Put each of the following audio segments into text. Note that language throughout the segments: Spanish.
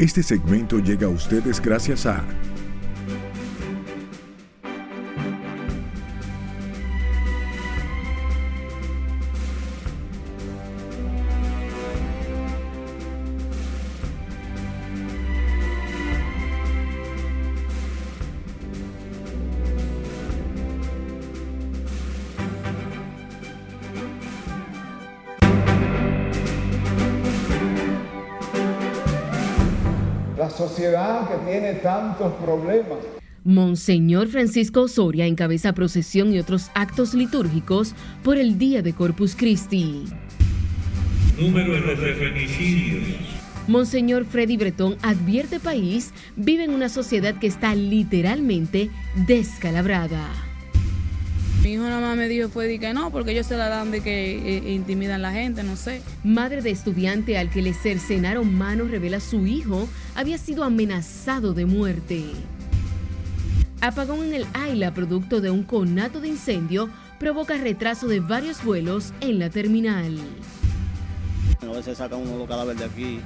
Este segmento llega a ustedes gracias a tantos problemas. Monseñor Francisco Osoria encabeza procesión y otros actos litúrgicos por el Día de Corpus Christi. Número de feminicidios. Monseñor Freddy Bretón advierte país vive en una sociedad que está literalmente descalabrada. Mi hijo nada más me dijo fue de que no, porque ellos se la dan de que eh, intimidan a la gente, no sé. Madre de estudiante al que le cercenaron manos revela su hijo había sido amenazado de muerte. Apagón en el Aila, producto de un conato de incendio, provoca retraso de varios vuelos en la terminal. A veces sacan un nuevo cadáver de aquí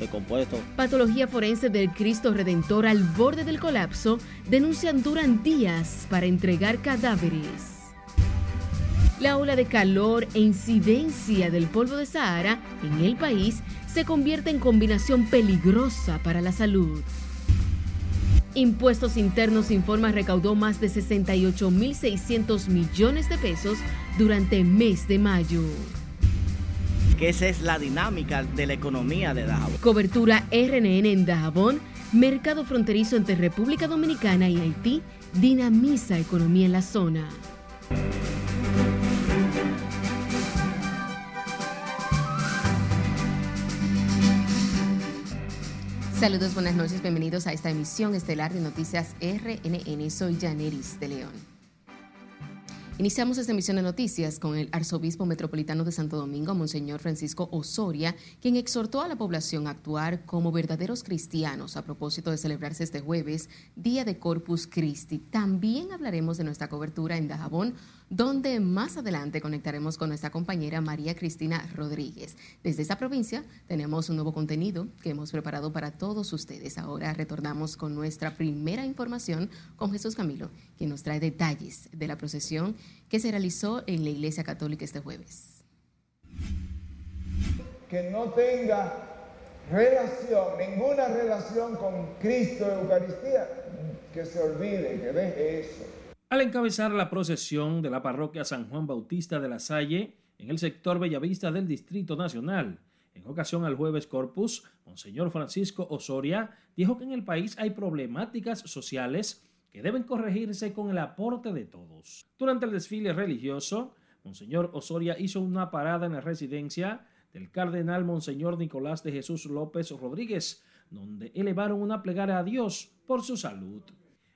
de compuesto. Patología forense del Cristo Redentor al borde del colapso denuncian duran días para entregar cadáveres. La ola de calor e incidencia del polvo de Sahara en el país se convierte en combinación peligrosa para la salud. Impuestos Internos informa recaudó más de 68.600 millones de pesos durante el mes de mayo que esa es la dinámica de la economía de Dajabón. Cobertura RNN en Dajabón, mercado fronterizo entre República Dominicana y Haití, dinamiza economía en la zona. Saludos, buenas noches, bienvenidos a esta emisión estelar de Noticias RNN. Soy Janeris de León. Iniciamos esta emisión de noticias con el arzobispo metropolitano de Santo Domingo, Monseñor Francisco Osoria, quien exhortó a la población a actuar como verdaderos cristianos a propósito de celebrarse este jueves, Día de Corpus Christi. También hablaremos de nuestra cobertura en Dajabón donde más adelante conectaremos con nuestra compañera María Cristina Rodríguez. Desde esa provincia tenemos un nuevo contenido que hemos preparado para todos ustedes. Ahora retornamos con nuestra primera información con Jesús Camilo, quien nos trae detalles de la procesión que se realizó en la Iglesia Católica este jueves. Que no tenga relación, ninguna relación con Cristo Eucaristía, que se olvide, que deje eso al encabezar la procesión de la parroquia San Juan Bautista de la Salle en el sector Bellavista del Distrito Nacional. En ocasión al jueves Corpus, Monseñor Francisco Osoria dijo que en el país hay problemáticas sociales que deben corregirse con el aporte de todos. Durante el desfile religioso, Monseñor Osoria hizo una parada en la residencia del cardenal Monseñor Nicolás de Jesús López Rodríguez, donde elevaron una plegaria a Dios por su salud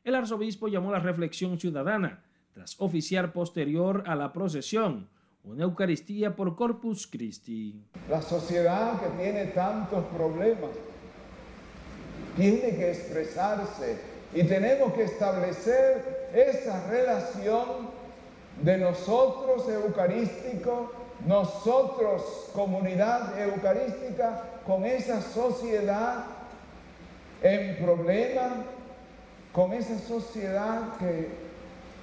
el arzobispo llamó a la reflexión ciudadana tras oficiar posterior a la procesión una Eucaristía por Corpus Christi. La sociedad que tiene tantos problemas tiene que expresarse y tenemos que establecer esa relación de nosotros eucarísticos, nosotros comunidad eucarística, con esa sociedad en problemas con esa sociedad que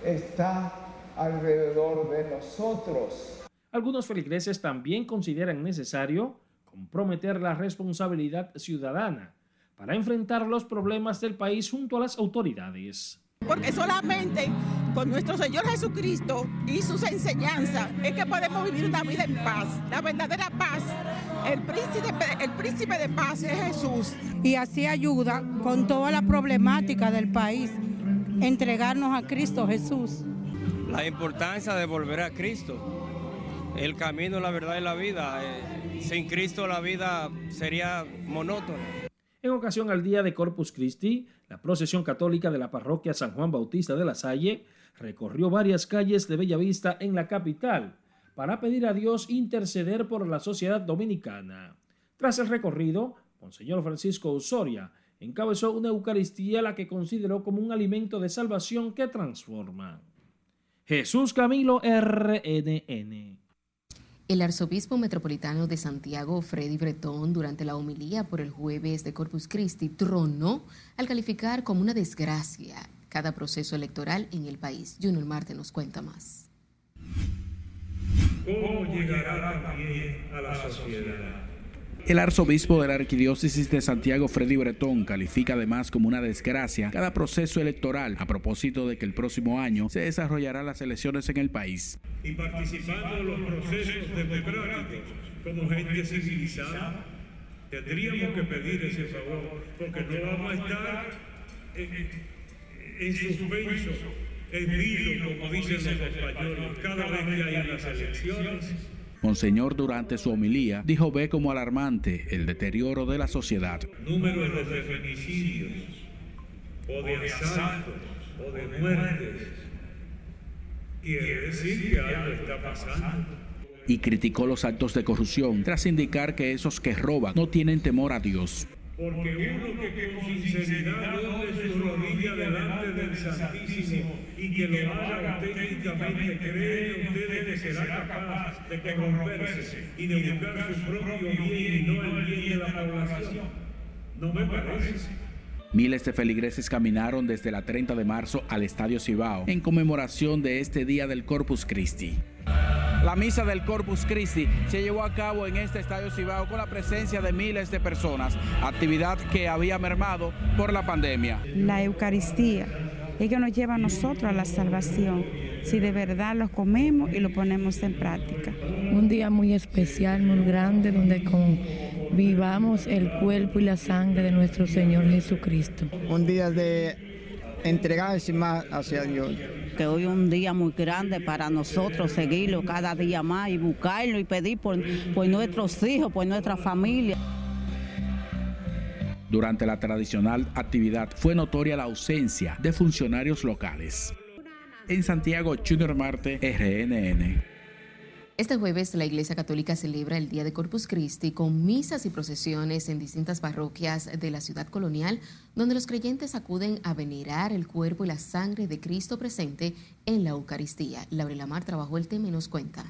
está alrededor de nosotros. Algunos feligreses también consideran necesario comprometer la responsabilidad ciudadana para enfrentar los problemas del país junto a las autoridades. Porque solamente con nuestro Señor Jesucristo y sus enseñanzas es que podemos vivir una vida en paz. La verdadera paz, el príncipe, el príncipe de paz es Jesús. Y así ayuda con toda la problemática del país, entregarnos a Cristo Jesús. La importancia de volver a Cristo, el camino, la verdad y la vida. Eh, sin Cristo la vida sería monótona. En ocasión al día de Corpus Christi, la procesión católica de la parroquia San Juan Bautista de la Salle recorrió varias calles de Bellavista en la capital para pedir a Dios interceder por la sociedad dominicana. Tras el recorrido, Monseñor Francisco Osoria encabezó una Eucaristía la que consideró como un alimento de salvación que transforma. Jesús Camilo RNN. El arzobispo metropolitano de Santiago, Freddy Bretón, durante la homilía por el jueves de Corpus Christi, tronó al calificar como una desgracia cada proceso electoral en el país. Junior Marte nos cuenta más. ¿Cómo llegará también a la sociedad? El arzobispo de la Arquidiócesis de Santiago, Freddy Bretón, califica además como una desgracia cada proceso electoral a propósito de que el próximo año se desarrollarán las elecciones en el país. Y participando en los procesos democráticos como gente civilizada, tendríamos que pedir ese favor, porque no vamos a estar en, en suspenso, en vilo, como dicen los españoles, cada vez que hay unas elecciones Monseñor durante su homilía dijo ve como alarmante el deterioro de la sociedad. Números de feminicidios, o de asaltos, o de muertes. Quiere decir que algo está pasando. Y criticó los actos de corrupción tras indicar que esos que roban no tienen temor a Dios. Porque uno que con sinceridad doble su rodilla delante del Santísimo y que lo haga auténticamente, creen ustedes que será capaz de corromperse y de buscar su propio bien y no el bien de la población. No me parece. Miles de feligreses caminaron desde la 30 de marzo al Estadio Cibao en conmemoración de este día del Corpus Christi. La misa del Corpus Christi se llevó a cabo en este estadio Cibao con la presencia de miles de personas, actividad que había mermado por la pandemia. La Eucaristía es que nos lleva a nosotros a la salvación, si de verdad lo comemos y lo ponemos en práctica. Un día muy especial, muy grande, donde con vivamos el cuerpo y la sangre de nuestro Señor Jesucristo. Un día de entregarse más hacia Dios. Que hoy es un día muy grande para nosotros seguirlo cada día más y buscarlo y pedir por, por nuestros hijos, por nuestra familia. Durante la tradicional actividad fue notoria la ausencia de funcionarios locales. En Santiago, Junior Marte, RNN. Este jueves la Iglesia Católica celebra el Día de Corpus Christi con misas y procesiones en distintas parroquias de la ciudad colonial, donde los creyentes acuden a venerar el cuerpo y la sangre de Cristo presente en la Eucaristía. Laurela Mar trabajó el tema y nos cuenta.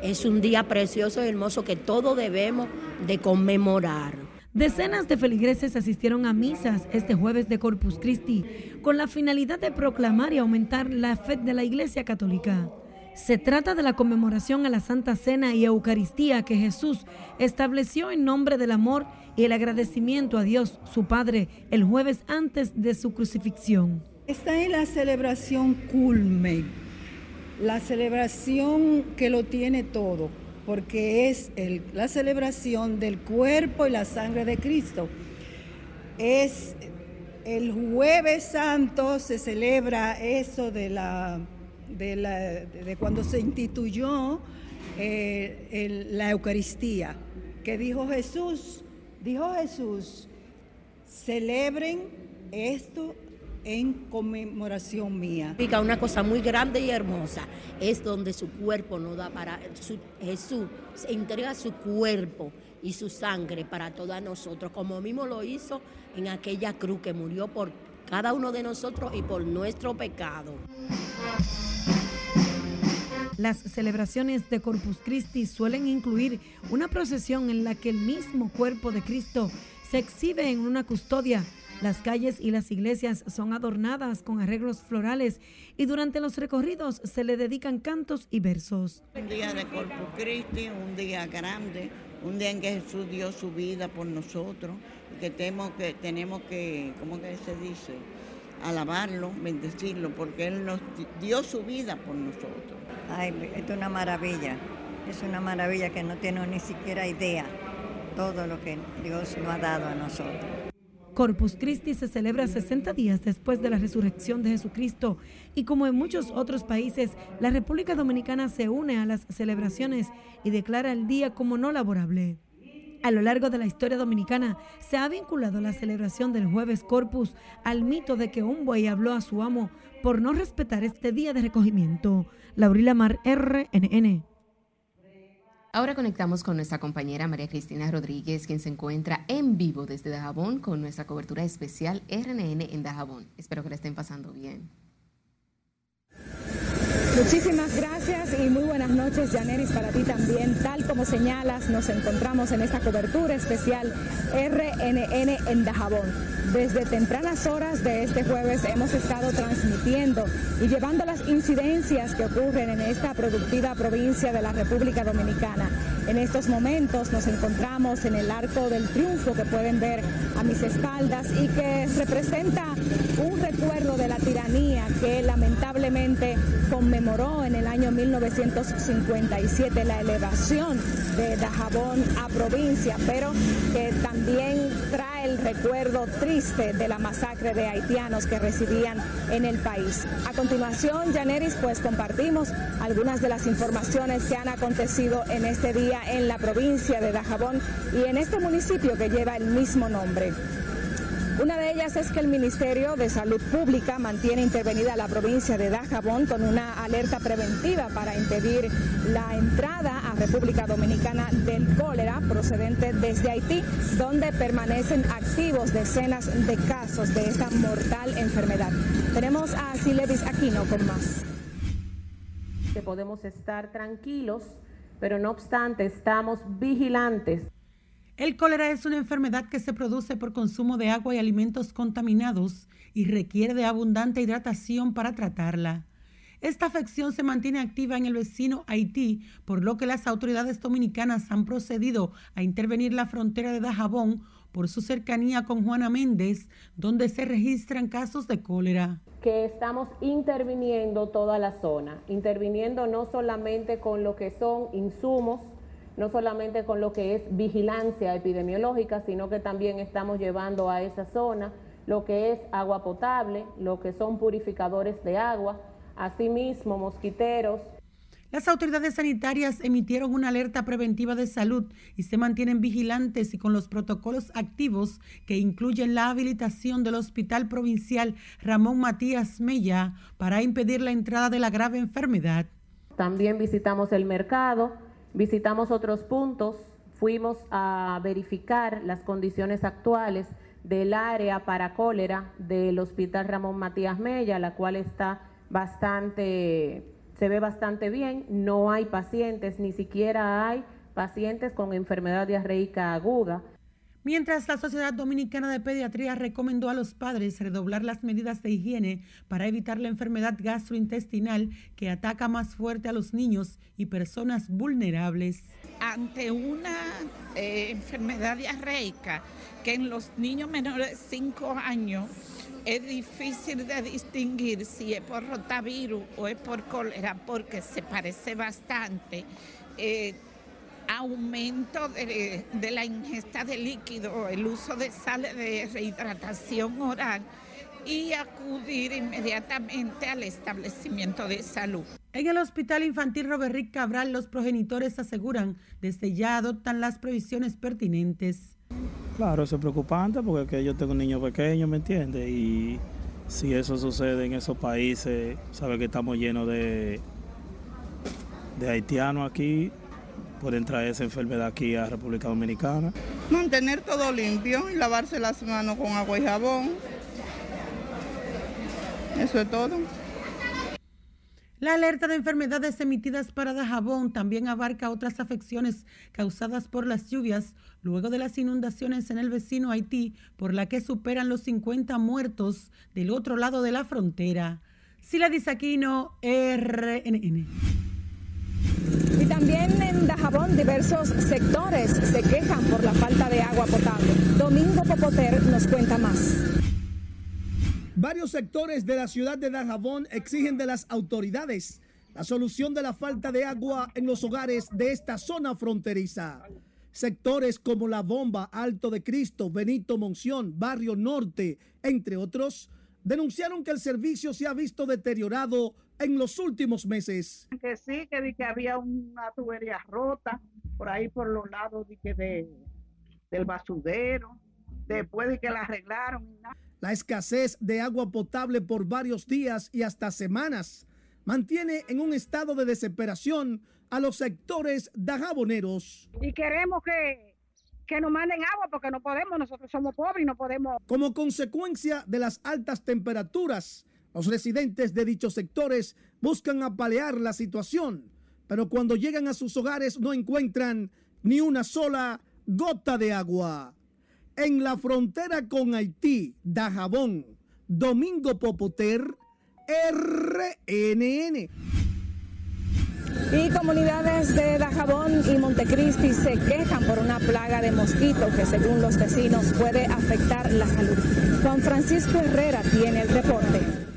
Es un día precioso y hermoso que todos debemos de conmemorar. Decenas de feligreses asistieron a misas este jueves de Corpus Christi con la finalidad de proclamar y aumentar la fe de la Iglesia Católica. Se trata de la conmemoración a la Santa Cena y Eucaristía que Jesús estableció en nombre del amor y el agradecimiento a Dios, su Padre, el jueves antes de su crucifixión. Está en la celebración culmen, la celebración que lo tiene todo, porque es la celebración del cuerpo y la sangre de Cristo. Es el jueves santo se celebra eso de la de, la, de cuando se instituyó eh, la Eucaristía, que dijo Jesús, dijo Jesús, celebren esto en conmemoración mía. Una cosa muy grande y hermosa es donde su cuerpo no da para su, Jesús entrega su cuerpo y su sangre para todos nosotros, como mismo lo hizo en aquella cruz que murió por cada uno de nosotros y por nuestro pecado. Las celebraciones de Corpus Christi suelen incluir una procesión en la que el mismo cuerpo de Cristo se exhibe en una custodia. Las calles y las iglesias son adornadas con arreglos florales y durante los recorridos se le dedican cantos y versos. Un día de Corpus Christi, un día grande, un día en que Jesús dio su vida por nosotros, que tenemos que, tenemos que ¿cómo que se dice? Alabarlo, bendecirlo, porque Él nos dio su vida por nosotros. Ay, es una maravilla, es una maravilla que no tiene ni siquiera idea todo lo que Dios nos ha dado a nosotros. Corpus Christi se celebra 60 días después de la resurrección de Jesucristo y como en muchos otros países, la República Dominicana se une a las celebraciones y declara el día como no laborable. A lo largo de la historia dominicana se ha vinculado la celebración del jueves Corpus al mito de que un buey habló a su amo por no respetar este día de recogimiento. Laurila Mar, RNN. Ahora conectamos con nuestra compañera María Cristina Rodríguez, quien se encuentra en vivo desde Dajabón con nuestra cobertura especial RNN en Dajabón. Espero que la estén pasando bien. Muchísimas gracias y muy buenas noches, Janeris, para ti también. Tal como señalas, nos encontramos en esta cobertura especial RNN en Dajabón. Desde tempranas horas de este jueves hemos estado transmitiendo y llevando las incidencias que ocurren en esta productiva provincia de la República Dominicana. En estos momentos nos encontramos en el Arco del Triunfo que pueden ver a mis espaldas y que representa un recuerdo de la tiranía que lamentablemente conmemoró en el año 1957 la elevación de Dajabón a provincia, pero que también trae el recuerdo triste de la masacre de haitianos que residían en el país. A continuación, Janeris, pues compartimos algunas de las informaciones que han acontecido en este día en la provincia de Dajabón y en este municipio que lleva el mismo nombre. Una de ellas es que el Ministerio de Salud Pública mantiene intervenida la provincia de Dajabón con una alerta preventiva para impedir la entrada a República Dominicana del cólera procedente desde Haití, donde permanecen activos decenas de casos de esta mortal enfermedad. Tenemos a Silevis Aquino con más. Que podemos estar tranquilos, pero no obstante estamos vigilantes el cólera es una enfermedad que se produce por consumo de agua y alimentos contaminados y requiere de abundante hidratación para tratarla. Esta afección se mantiene activa en el vecino Haití, por lo que las autoridades dominicanas han procedido a intervenir la frontera de Dajabón por su cercanía con Juana Méndez, donde se registran casos de cólera. Que estamos interviniendo toda la zona, interviniendo no solamente con lo que son insumos, no solamente con lo que es vigilancia epidemiológica, sino que también estamos llevando a esa zona lo que es agua potable, lo que son purificadores de agua, asimismo mosquiteros. Las autoridades sanitarias emitieron una alerta preventiva de salud y se mantienen vigilantes y con los protocolos activos que incluyen la habilitación del Hospital Provincial Ramón Matías Mella para impedir la entrada de la grave enfermedad. También visitamos el mercado, Visitamos otros puntos, fuimos a verificar las condiciones actuales del área para cólera del Hospital Ramón Matías Mella, la cual está bastante, se ve bastante bien, no hay pacientes, ni siquiera hay pacientes con enfermedad diarreica aguda. Mientras la Sociedad Dominicana de Pediatría recomendó a los padres redoblar las medidas de higiene para evitar la enfermedad gastrointestinal que ataca más fuerte a los niños y personas vulnerables. Ante una eh, enfermedad diarreica que en los niños menores de 5 años es difícil de distinguir si es por rotavirus o es por cólera porque se parece bastante. Eh, aumento de, la ingesta de líquido, el uso de sales de rehidratación oral y acudir inmediatamente al establecimiento de salud. En el Hospital Infantil Robert Cabral, los progenitores aseguran desde ya adoptan las previsiones pertinentes. Claro, eso es preocupante porque yo tengo un niño pequeño, ¿me entiende? Y si eso sucede en esos países, sabe que estamos llenos de, de haitianos aquí, por entrar esa enfermedad aquí a República Dominicana. Mantener todo limpio y lavarse las manos con agua y jabón. Eso es todo. La alerta de enfermedades emitidas para Dajabón también abarca otras afecciones causadas por las lluvias luego de las inundaciones en el vecino Haití, por la que superan los 50 muertos del otro lado de la frontera. Sila Disaquino, RNN. Y también en Dajabón diversos sectores se quejan por la falta de agua potable. Domingo Popoter nos cuenta más. Varios sectores de la ciudad de Dajabón exigen de las autoridades la solución de la falta de agua en los hogares de esta zona fronteriza. Sectores como La Bomba, Alto de Cristo, Benito Monción, Barrio Norte, entre otros, denunciaron que el servicio se ha visto deteriorado en los últimos meses. Que sí, que, que había una tubería rota por ahí por los lados de, de, del basurero, después de que la arreglaron. La escasez de agua potable por varios días y hasta semanas mantiene en un estado de desesperación a los sectores dajaboneros. Y queremos que, que nos manden agua porque no podemos, nosotros somos pobres y no podemos. Como consecuencia de las altas temperaturas, Los residentes de dichos sectores buscan apalear la situación, pero cuando llegan a sus hogares no encuentran ni una sola gota de agua. En la frontera con Haití, Dajabón, Domingo Popoter, RNN. Y comunidades de Dajabón y Montecristi se quejan por una plaga de mosquitos que según los vecinos puede afectar la salud. Juan Francisco Herrera tiene el reporte.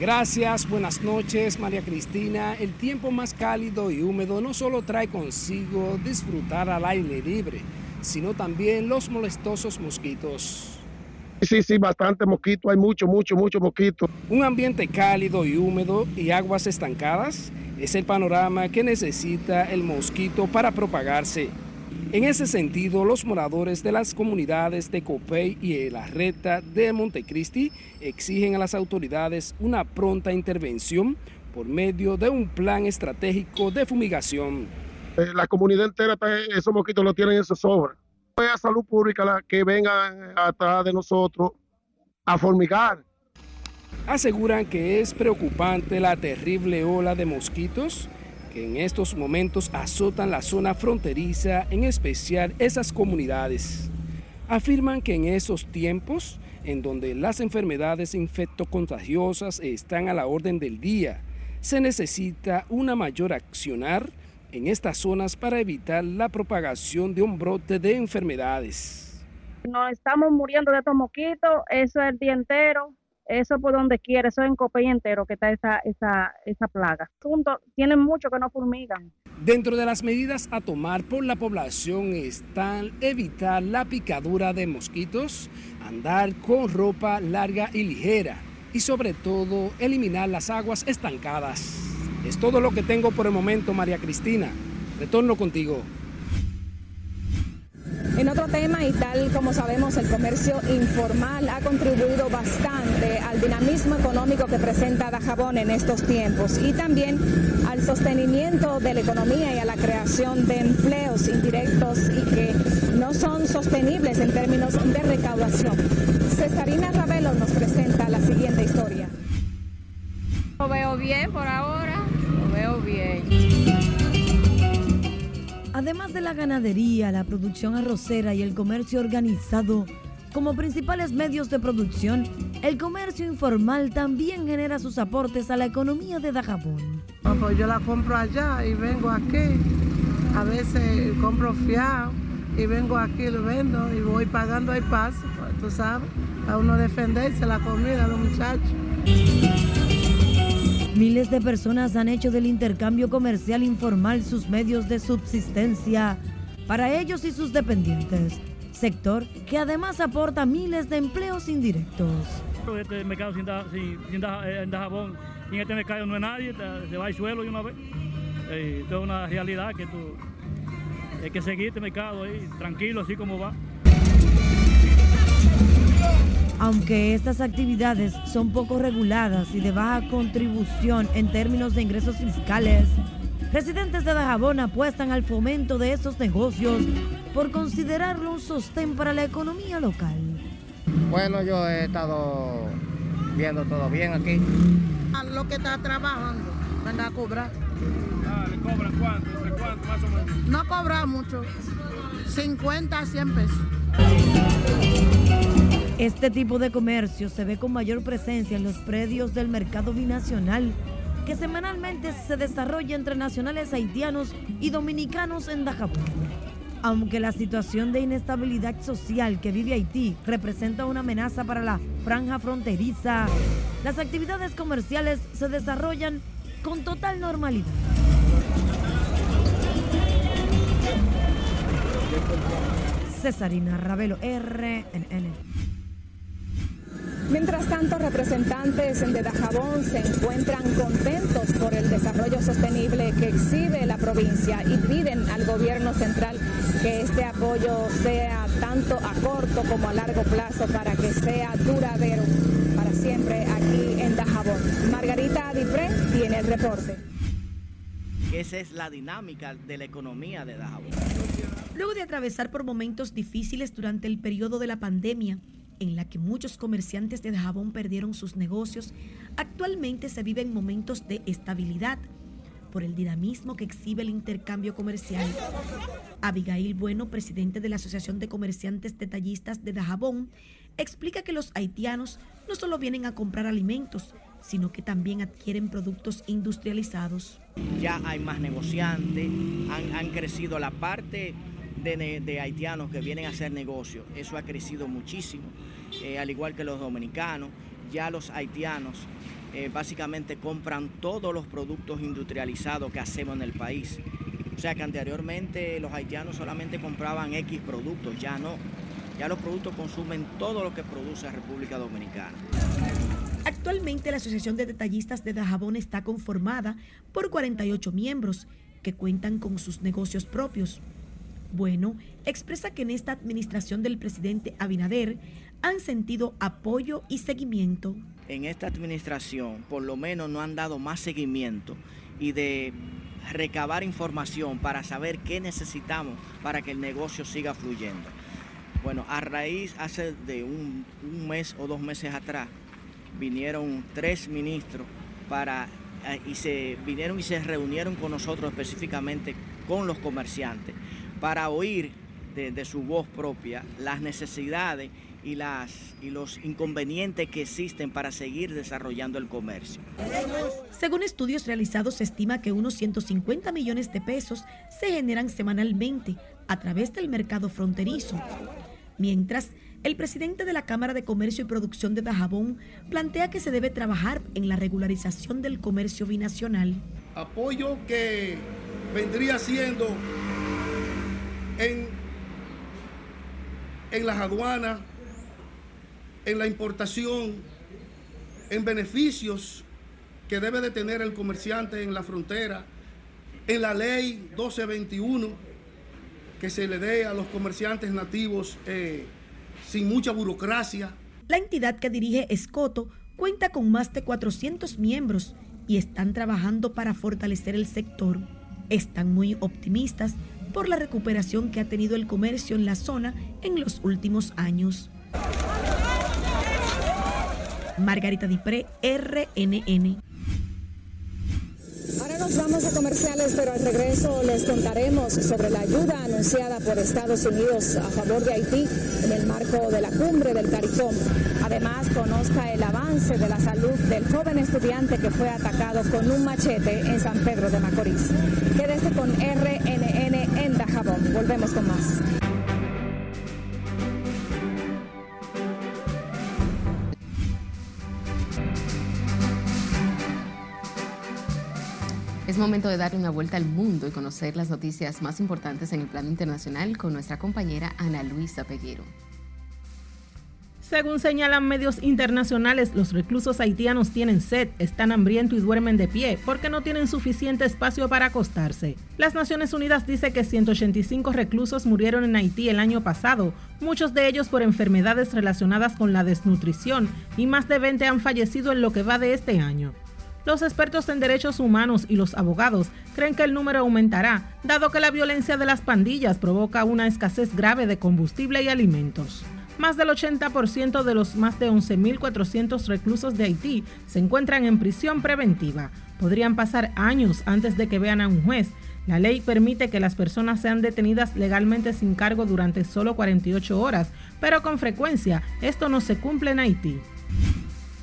Gracias, buenas noches María Cristina. El tiempo más cálido y húmedo no solo trae consigo disfrutar al aire libre, sino también los molestosos mosquitos. Sí, sí, bastante mosquito, hay mucho, mucho, mucho mosquito. Un ambiente cálido y húmedo y aguas estancadas es el panorama que necesita el mosquito para propagarse. En ese sentido, los moradores de las comunidades de Copey y La Reta de Montecristi exigen a las autoridades una pronta intervención por medio de un plan estratégico de fumigación. Eh, la comunidad entera, esos mosquitos lo tienen en su sobra a salud pública la que vengan atrás de nosotros a formigar. Aseguran que es preocupante la terrible ola de mosquitos en estos momentos azotan la zona fronteriza, en especial esas comunidades. Afirman que en esos tiempos, en donde las enfermedades infectocontagiosas están a la orden del día, se necesita una mayor accionar en estas zonas para evitar la propagación de un brote de enfermedades. Nos estamos muriendo de estos mosquitos, eso es el día entero, eso por donde quiera, eso es en Copey entero que está esa, esa, esa plaga. Tienen mucho que no fumigan. Dentro de las medidas a tomar por la población están evitar la picadura de mosquitos, andar con ropa larga y ligera y sobre todo eliminar las aguas estancadas. Es todo lo que tengo por el momento, María Cristina. Retorno contigo. En otro tema, y tal como sabemos, el comercio informal ha contribuido bastante al dinamismo económico que presenta Dajabón en estos tiempos y también al sostenimiento de la economía y a la creación de empleos indirectos y que no son sostenibles en términos de recaudación. Cesarina Ravelo nos presenta la siguiente historia. Lo veo bien por ahora veo bien. Además de la ganadería, la producción arrocera y el comercio organizado, como principales medios de producción, el comercio informal también genera sus aportes a la economía de Dajabón. pues yo la compro allá y vengo aquí. A veces compro fiado y vengo aquí, lo vendo y voy pagando el paso, pues, tú sabes, a uno defenderse la comida los muchachos. Miles de personas han hecho del intercambio comercial informal sus medios de subsistencia para ellos y sus dependientes, sector que además aporta miles de empleos indirectos. Este mercado sin, sin, eh, en Dajabón, en este mercado no hay nadie, se va al suelo y una vez. Eh, esto es una realidad que tú, hay que seguir este mercado ahí, tranquilo, así como va. Aunque estas actividades son poco reguladas y de baja contribución en términos de ingresos fiscales, residentes de Dajabón apuestan al fomento de estos negocios por considerarlo un sostén para la economía local. Bueno, yo he estado viendo todo bien aquí. A lo que está trabajando, venga a cobrar. Ah, ¿le cobran cuánto? cuánto más o menos? No cobra mucho, 50 a 100 pesos. Este tipo de comercio se ve con mayor presencia en los predios del mercado binacional, que semanalmente se desarrolla entre nacionales haitianos y dominicanos en Dajabón. Aunque la situación de inestabilidad social que vive Haití representa una amenaza para la franja fronteriza, las actividades comerciales se desarrollan con total normalidad. Cesarina Ravelo, RNN. Mientras tanto, representantes de Dajabón se encuentran contentos por el desarrollo sostenible que exhibe la provincia y piden al gobierno central que este apoyo sea tanto a corto como a largo plazo para que sea duradero para siempre aquí en Dajabón. Margarita Adipré tiene el reporte. Esa es la dinámica de la economía de Dajabón. Luego de atravesar por momentos difíciles durante el periodo de la pandemia, en la que muchos comerciantes de Dajabón perdieron sus negocios, actualmente se viven momentos de estabilidad por el dinamismo que exhibe el intercambio comercial. Abigail Bueno, presidente de la Asociación de Comerciantes Detallistas de Dajabón, explica que los haitianos no solo vienen a comprar alimentos, sino que también adquieren productos industrializados. Ya hay más negociantes, han, crecido la parte de, haitianos que vienen a hacer negocios, eso ha crecido muchísimo, eh, al igual que los dominicanos, ya los haitianos eh, básicamente compran todos los productos industrializados que hacemos en el país. O sea que anteriormente los haitianos solamente compraban X productos, ya no. Ya los productos consumen todo lo que produce la República Dominicana. Actualmente la Asociación de Detallistas de Dajabón está conformada por 48 miembros que cuentan con sus negocios propios. Bueno, expresa que en esta administración del presidente Abinader han sentido apoyo y seguimiento. En esta administración por lo menos no han dado más seguimiento y de recabar información para saber qué necesitamos para que el negocio siga fluyendo. Bueno, a raíz hace de un, mes o dos meses atrás, vinieron tres ministros para eh, y se vinieron y se reunieron con nosotros específicamente con los comerciantes para oír de, su voz propia las necesidades y, las, y los inconvenientes que existen para seguir desarrollando el comercio. Según estudios realizados, se estima que unos 150 millones de pesos se generan semanalmente a través del mercado fronterizo. Mientras, el presidente de la Cámara de Comercio y Producción de Dajabón plantea que se debe trabajar en la regularización del comercio binacional. Apoyo que vendría siendo en, en las aduanas, en la importación, en beneficios que debe de tener el comerciante en la frontera, en la ley 1221 que se le dé a los comerciantes nativos eh, sin mucha burocracia. La entidad que dirige Escoto cuenta con más de 400 miembros y están trabajando para fortalecer el sector. Están muy optimistas por la recuperación que ha tenido el comercio en la zona en los últimos años. Margarita Dipré, RNN. Ahora nos vamos a comerciales, pero al regreso les contaremos sobre la ayuda anunciada por Estados Unidos a favor de Haití en el marco de la cumbre del CARICOM. Además, conozca el avance de la salud del joven estudiante que fue atacado con un machete en San Pedro de Macorís. Quédese con RNN en Dajabón. Volvemos con más. Es momento de darle una vuelta al mundo y conocer las noticias más importantes en el plano internacional con nuestra compañera Ana Luisa Peguero. Según señalan medios internacionales, los reclusos haitianos tienen sed, están hambrientos y duermen de pie porque no tienen suficiente espacio para acostarse. Las Naciones Unidas dice que 185 reclusos murieron en Haití el año pasado, muchos de ellos por enfermedades relacionadas con la desnutrición, y más de 20 han fallecido en lo que va de este año. Los expertos en derechos humanos y los abogados creen que el número aumentará, dado que la violencia de las pandillas provoca una escasez grave de combustible y alimentos. Más del 80% de los más de 11.400 reclusos de Haití se encuentran en prisión preventiva. Podrían pasar años antes de que vean a un juez. La ley permite que las personas sean detenidas legalmente sin cargo durante solo 48 horas, pero con frecuencia esto no se cumple en Haití.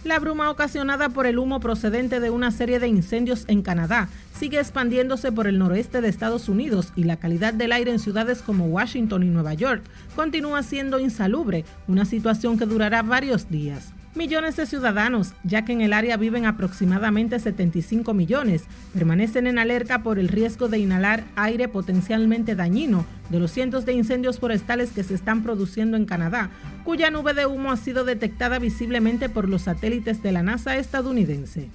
La bruma ocasionada por el humo procedente de una serie de incendios en Canadá sigue expandiéndose por el noroeste de Estados Unidos y la calidad del aire en ciudades como Washington y Nueva York continúa siendo insalubre, una situación que durará varios días. Millones de ciudadanos, ya que en el área viven aproximadamente 75 millones, permanecen en alerta por el riesgo de inhalar aire potencialmente dañino de los cientos de incendios forestales que se están produciendo en Canadá, cuya nube de humo ha sido detectada visiblemente por los satélites de la NASA estadounidense.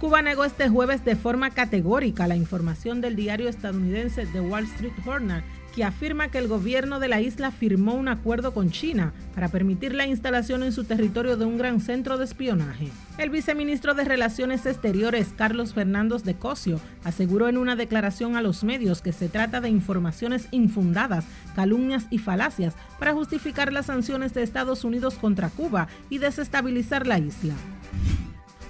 Cuba negó este jueves de forma categórica la información del diario estadounidense The Wall Street Journal afirma que el gobierno de la isla firmó un acuerdo con China para permitir la instalación en su territorio de un gran centro de espionaje. El viceministro de Relaciones Exteriores, Carlos Fernández de Cosio, aseguró en una declaración a los medios que se trata de informaciones infundadas, calumnias y falacias para justificar las sanciones de Estados Unidos contra Cuba y desestabilizar la isla.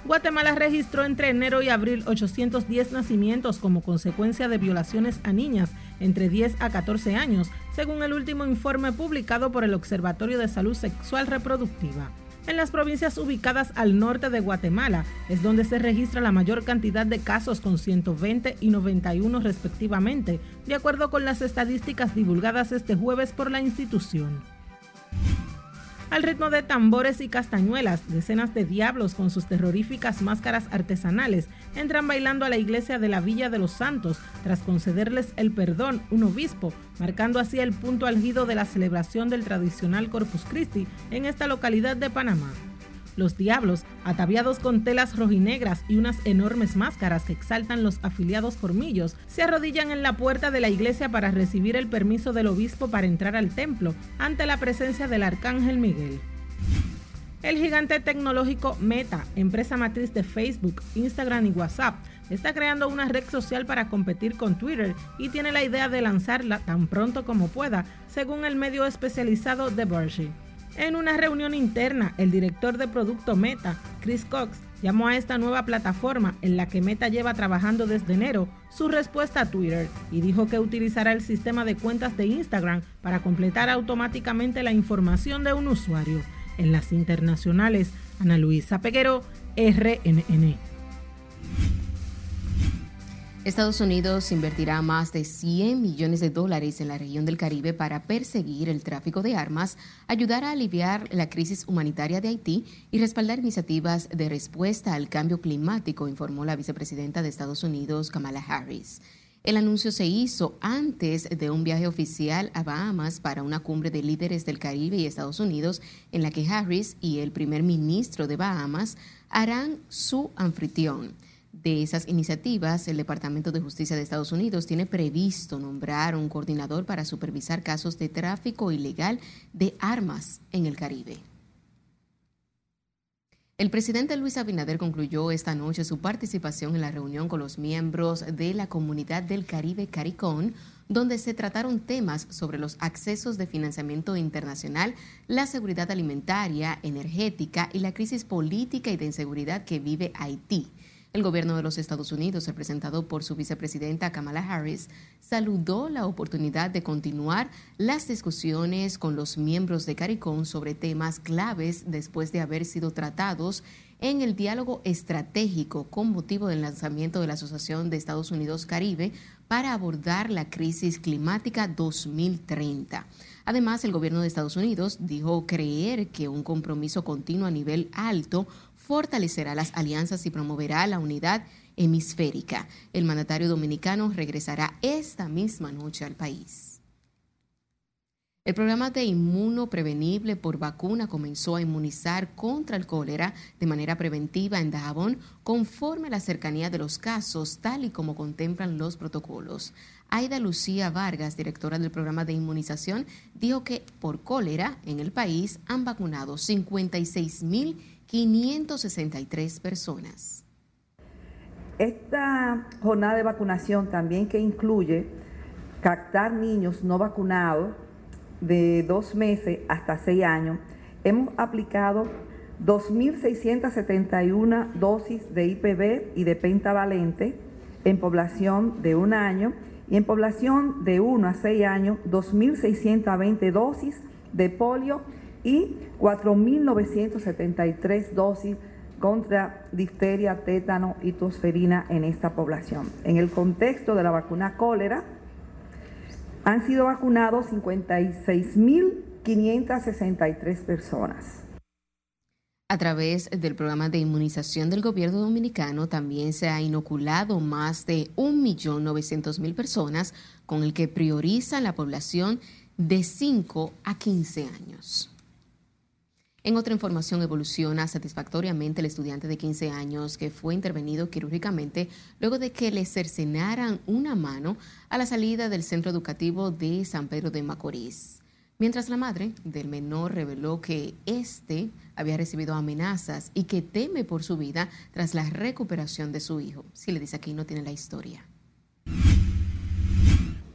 Guatemala registró entre enero y abril 810 nacimientos como consecuencia de violaciones a niñas entre 10 a 14 años, según el último informe publicado por el Observatorio de Salud Sexual Reproductiva. En las provincias ubicadas al norte de Guatemala es donde se registra la mayor cantidad de casos con 120 y 91 respectivamente, de acuerdo con las estadísticas divulgadas este jueves por la institución. Al ritmo de tambores y castañuelas, decenas de diablos con sus terroríficas máscaras artesanales entran bailando a la iglesia de la Villa de los Santos tras concederles el perdón un obispo, marcando así el punto algido de la celebración del tradicional Corpus Christi en esta localidad de Panamá. Los diablos, ataviados con telas rojinegras y unas enormes máscaras que exaltan los afiliados formillos, se arrodillan en la puerta de la iglesia para recibir el permiso del obispo para entrar al templo ante la presencia del arcángel Miguel. El gigante tecnológico Meta, empresa matriz de Facebook, Instagram y WhatsApp, está creando una red social para competir con Twitter y tiene la idea de lanzarla tan pronto como pueda, según el medio especializado The Verge. En una reunión interna, el director de producto Meta, Chris Cox, llamó a esta nueva plataforma en la que Meta lleva trabajando desde enero su respuesta a Twitter y dijo que utilizará el sistema de cuentas de Instagram para completar automáticamente la información de un usuario. En las internacionales, Ana Luisa Peguero, RNN. Estados Unidos invertirá más de 100 millones de dólares en la región del Caribe para perseguir el tráfico de armas, ayudar a aliviar la crisis humanitaria de Haití y respaldar iniciativas de respuesta al cambio climático, informó la vicepresidenta de Estados Unidos, Kamala Harris. El anuncio se hizo antes de un viaje oficial a Bahamas para una cumbre de líderes del Caribe y Estados Unidos, en la que Harris y el primer ministro de Bahamas harán su anfitrión de esas iniciativas, el Departamento de Justicia de Estados Unidos tiene previsto nombrar un coordinador para supervisar casos de tráfico ilegal de armas en el Caribe. El presidente Luis Abinader concluyó esta noche su participación en la reunión con los miembros de la Comunidad del Caribe CARICON, donde se trataron temas sobre los accesos de financiamiento internacional, la seguridad alimentaria, energética y la crisis política y de inseguridad que vive Haití. El gobierno de los Estados Unidos, representado por su vicepresidenta Kamala Harris, saludó la oportunidad de continuar las discusiones con los miembros de CARICOM sobre temas claves después de haber sido tratados en el diálogo estratégico con motivo del lanzamiento de la Asociación de Estados Unidos Caribe para abordar la crisis climática 2030. Además, el gobierno de Estados Unidos dijo creer que un compromiso continuo a nivel alto fortalecerá las alianzas y promoverá la unidad hemisférica. El mandatario dominicano regresará esta misma noche al país. El programa de inmuno prevenible por vacuna comenzó a inmunizar contra el cólera de manera preventiva en Dajabón conforme a la cercanía de los casos, tal y como contemplan los protocolos. Aida Lucía Vargas, directora del programa de inmunización, dijo que por cólera en el país han vacunado 56 mil 563 personas. Esta jornada de vacunación también que incluye captar niños no vacunados de dos meses hasta seis años, hemos aplicado 2.671 dosis de IPV y de pentavalente en población de un año y en población de 1 a 6 años 2.620 dosis de polio y 4.973 dosis contra difteria, tétano y tosferina en esta población. En el contexto de la vacuna cólera, han sido vacunados 56.563 personas. A través del programa de inmunización del gobierno dominicano también se ha inoculado más de 1.900.000 personas con el que priorizan la población de 5 a 15 años. En otra información, evoluciona satisfactoriamente el estudiante de 15 años que fue intervenido quirúrgicamente luego de que le cercenaran una mano a la salida del centro educativo de San Pedro de Macorís. Mientras la madre del menor reveló que éste había recibido amenazas y que teme por su vida tras la recuperación de su hijo. Si le dice aquí, no tiene la historia.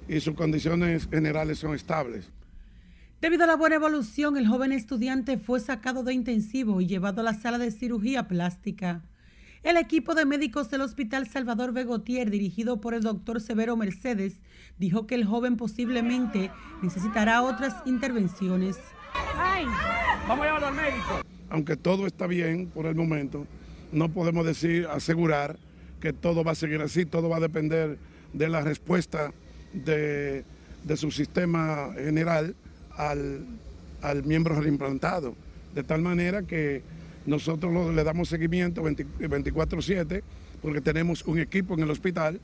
Y sus condiciones generales son estables. Debido a la buena evolución, el joven estudiante fue sacado de intensivo y llevado a la sala de cirugía plástica. El equipo de médicos del Hospital Salvador Begotier, dirigido por el doctor Severo Mercedes, dijo que el joven posiblemente necesitará otras intervenciones. Vamos a llevarlo al médico. Aunque todo está bien por el momento, no podemos decir, asegurar que todo va a seguir así, todo va a depender de la respuesta de, de su sistema general al, al miembro reimplantado, de tal manera que nosotros le damos seguimiento 24/7 porque tenemos un equipo en el hospital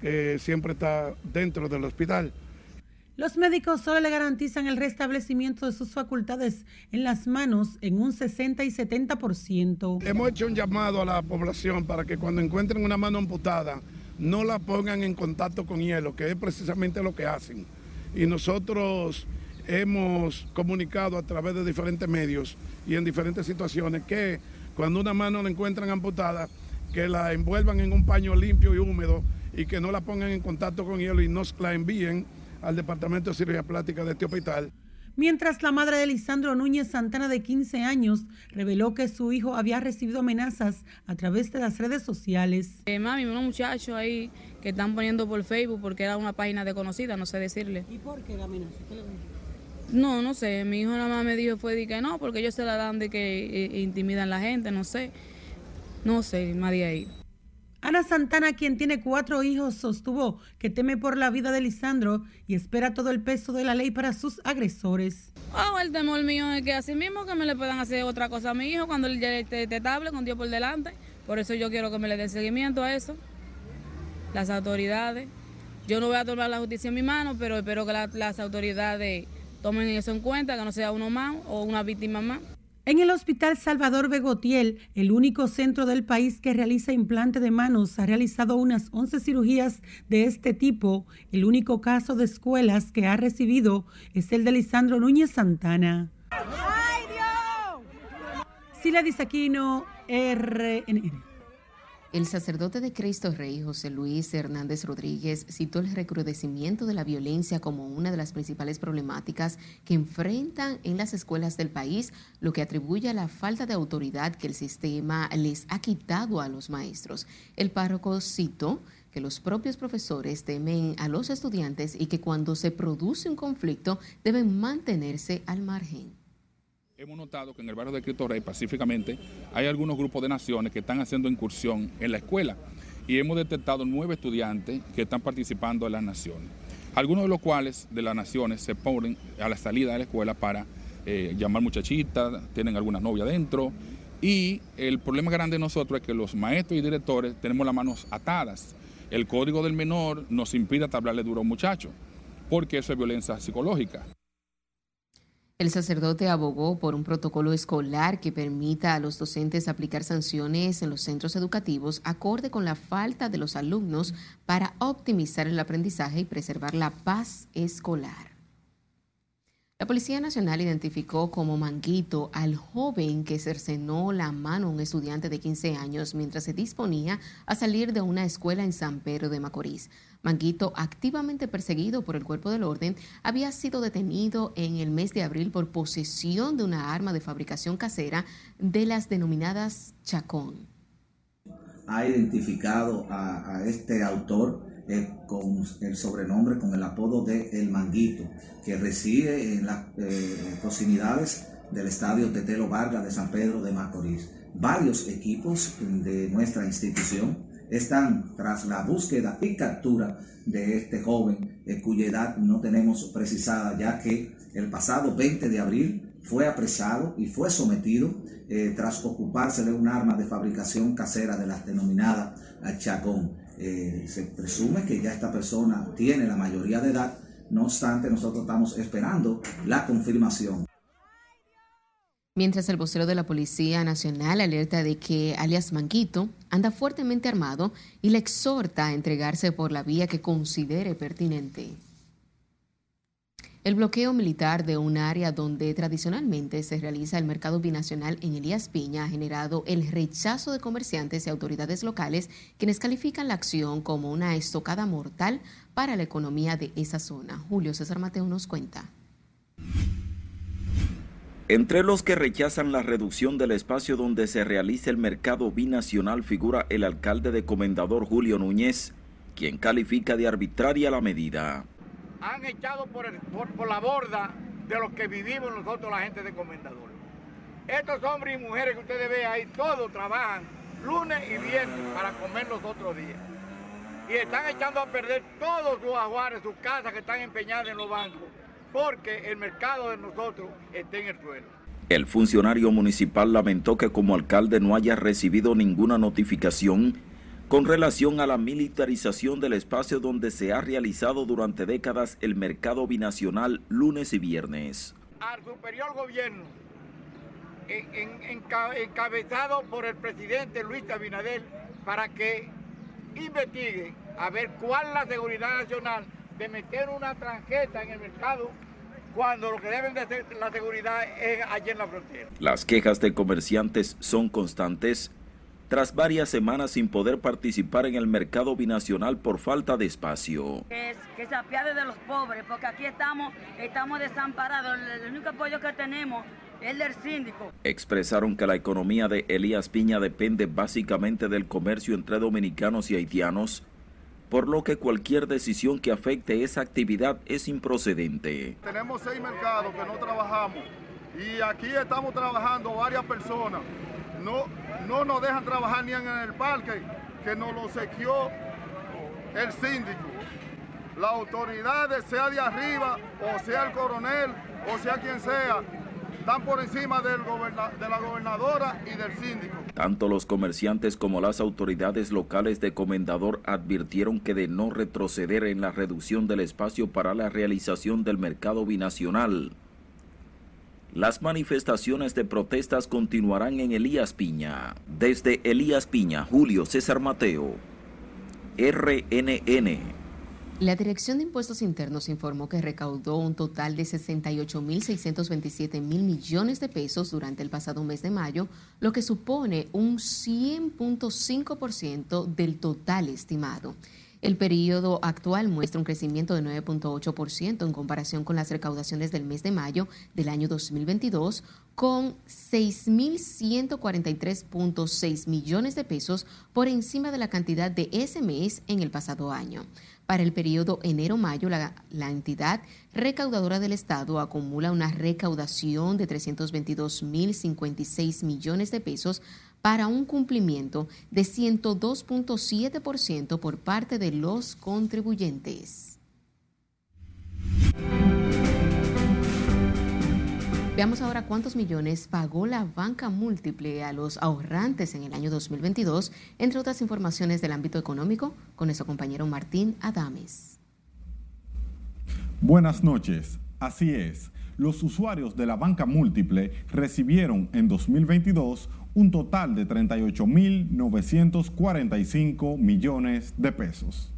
que siempre está dentro del hospital. Los médicos solo le garantizan el restablecimiento de sus facultades en las manos en un 60 y 70%. Hemos hecho un llamado a la población para que cuando encuentren una mano amputada no la pongan en contacto con hielo, que es precisamente lo que hacen. Y nosotros hemos comunicado a través de diferentes medios y en diferentes situaciones que cuando una mano la encuentran amputada, que la envuelvan en un paño limpio y húmedo y que no la pongan en contacto con hielo y nos la envíen al Departamento de Cirugía Plástica de este hospital. Mientras la madre de Lisandro Núñez Santana, de 15 años, reveló que su hijo había recibido amenazas a través de las redes sociales. Eh, mami, unos muchachos ahí que están poniendo por Facebook porque era una página desconocida, no sé decirle. ¿Y por qué la amenaza? No, no sé. Mi hijo nada más me dijo fue de que no, porque ellos se la dan de que eh, intimidan a la gente, no sé. No sé, más de ahí. Ana Santana, quien tiene cuatro hijos, sostuvo que teme por la vida de Lisandro y espera todo el peso de la ley para sus agresores. Oh, el temor mío es que así mismo que me le puedan hacer otra cosa a mi hijo cuando él ya esté estable con Dios por delante. Por eso yo quiero que me le den seguimiento a eso. Las autoridades. Yo no voy a tomar la justicia en mi mano, pero espero que las autoridades tomen eso en cuenta, que no sea uno más o una víctima más. En el Hospital Salvador Begotiel, el único centro del país que realiza implante de manos, ha realizado unas 11 cirugías de este tipo. El único caso de escuelas que ha recibido es el de Lisandro Núñez Santana. ¡Ay, Dios! Sila Disaquino, RNN. El sacerdote de Cristo Rey, José Luis Hernández Rodríguez, citó el recrudecimiento de la violencia como una de las principales problemáticas que enfrentan en las escuelas del país, lo que atribuye a la falta de autoridad que el sistema les ha quitado a los maestros. El párroco citó que los propios profesores temen a los estudiantes y que cuando se produce un conflicto deben mantenerse al margen. Hemos notado que en el barrio de Cristo Rey, pacíficamente, hay algunos grupos de naciones que están haciendo incursión en la escuela y hemos detectado nueve estudiantes que están participando en las naciones. Algunos de los cuales de las naciones se ponen a la salida de la escuela para eh, llamar muchachitas, tienen alguna novia dentro. Y el problema grande de nosotros es que los maestros y directores tenemos las manos atadas. El código del menor nos impide hablarle duro a un muchacho, porque eso es violencia psicológica. El sacerdote abogó por un protocolo escolar que permita a los docentes aplicar sanciones en los centros educativos acorde con la falta de los alumnos para optimizar el aprendizaje y preservar la paz escolar. La Policía Nacional identificó como manguito al joven que cercenó la mano a un estudiante de 15 años mientras se disponía a salir de una escuela en San Pedro de Macorís. Manguito, activamente perseguido por el cuerpo del orden, había sido detenido en el mes de abril por posesión de una arma de fabricación casera de las denominadas Chacón. Ha identificado a, este autor con el sobrenombre, con el apodo de El Manguito, que reside en las eh, proximidades del estadio Tetelo Vargas de San Pedro de Macorís. Varios equipos de nuestra institución están tras la búsqueda y captura de este joven eh, cuya edad no tenemos precisada ya que el pasado 20 de abril fue apresado y fue sometido eh, tras ocuparse de un arma de fabricación casera de las denominadas Chacón. Eh, se presume que ya esta persona tiene la mayoría de edad, no obstante nosotros estamos esperando la confirmación. Mientras el vocero de la Policía Nacional alerta de que alias Manguito anda fuertemente armado y le exhorta a entregarse por la vía que considere pertinente. El bloqueo militar de un área donde tradicionalmente se realiza el mercado binacional en Elías Piña ha generado el rechazo de comerciantes y autoridades locales, quienes califican la acción como una estocada mortal para la economía de esa zona. Julio César Mateo nos cuenta. Entre los que rechazan la reducción del espacio donde se realiza el mercado binacional figura el alcalde de Comendador Julio Núñez, quien califica de arbitraria la medida han echado por, por, la borda de lo que vivimos nosotros la gente de Comendador. Estos hombres y mujeres que ustedes ven ahí, todos trabajan lunes y viernes para comer los otros días. Y están echando a perder todos sus ajuares, sus casas que están empeñadas en los bancos, porque el mercado de nosotros está en el suelo. El funcionario municipal lamentó que como alcalde no haya recibido ninguna notificación con relación a la militarización del espacio donde se ha realizado durante décadas el mercado binacional lunes y viernes. Al superior gobierno, encabezado por el presidente Luis Abinader, para que investigue a ver cuál es la seguridad nacional de meter una tarjeta en el mercado cuando lo que deben de hacer la seguridad es allí en la frontera. Las quejas de comerciantes son constantes tras varias semanas sin poder participar en el mercado binacional por falta de espacio. Que, se apiade de los pobres, porque aquí estamos, estamos desamparados. El, único apoyo que tenemos es el del síndico. Expresaron que la economía de Elías Piña depende básicamente del comercio entre dominicanos y haitianos, por lo que cualquier decisión que afecte esa actividad es improcedente. Tenemos seis mercados que no trabajamos y aquí estamos trabajando varias personas no, no nos dejan trabajar ni en el parque, que nos lo sequió el síndico. Las autoridades, sea de arriba, o sea el coronel, o sea quien sea, están por encima de la gobernadora y del síndico. Tanto los comerciantes como las autoridades locales de Comendador advirtieron que de no retroceder en la reducción del espacio para la realización del mercado binacional, las manifestaciones de protestas continuarán en Elías Piña. Desde Elías Piña, Julio César Mateo, RNN. La Dirección de Impuestos Internos informó que recaudó un total de 68.627 mil millones de pesos durante el pasado mes de mayo, lo que supone un 100.5% del total estimado. El periodo actual muestra un crecimiento de 9.8% en comparación con las recaudaciones del mes de mayo del año 2022, con 6.143.6 millones de pesos por encima de la cantidad de ese mes en el pasado año. Para el periodo enero-mayo, la, la, entidad recaudadora del Estado acumula una recaudación de 322.056 millones de pesos para un cumplimiento de 102.7% por parte de los contribuyentes. Veamos ahora cuántos millones pagó la banca múltiple a los ahorrantes en el año 2022, entre otras informaciones del ámbito económico, con nuestro compañero Martín Adames. Buenas noches, así es. Los usuarios de la banca múltiple recibieron en 2022 un total de 38.945 millones de pesos.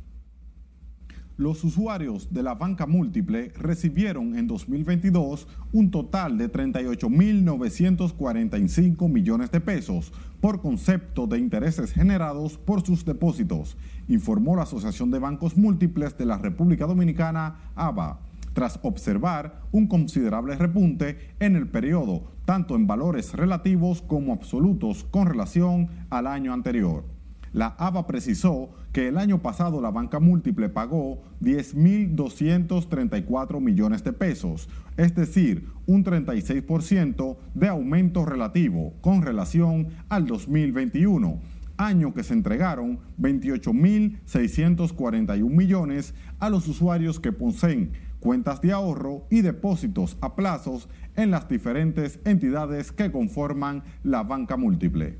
Los usuarios de la banca múltiple recibieron en 2022 un total de 38.945 millones de pesos por concepto de intereses generados por sus depósitos, informó la Asociación de Bancos Múltiples de la República Dominicana, ABA tras observar un considerable repunte en el periodo, tanto en valores relativos como absolutos con relación al año anterior. La ABA precisó que el año pasado la banca múltiple pagó 10.234 millones de pesos, es decir, un 36% de aumento relativo con relación al 2021 año que se entregaron 28.641 millones a los usuarios que poseen cuentas de ahorro y depósitos a plazos en las diferentes entidades que conforman la banca múltiple.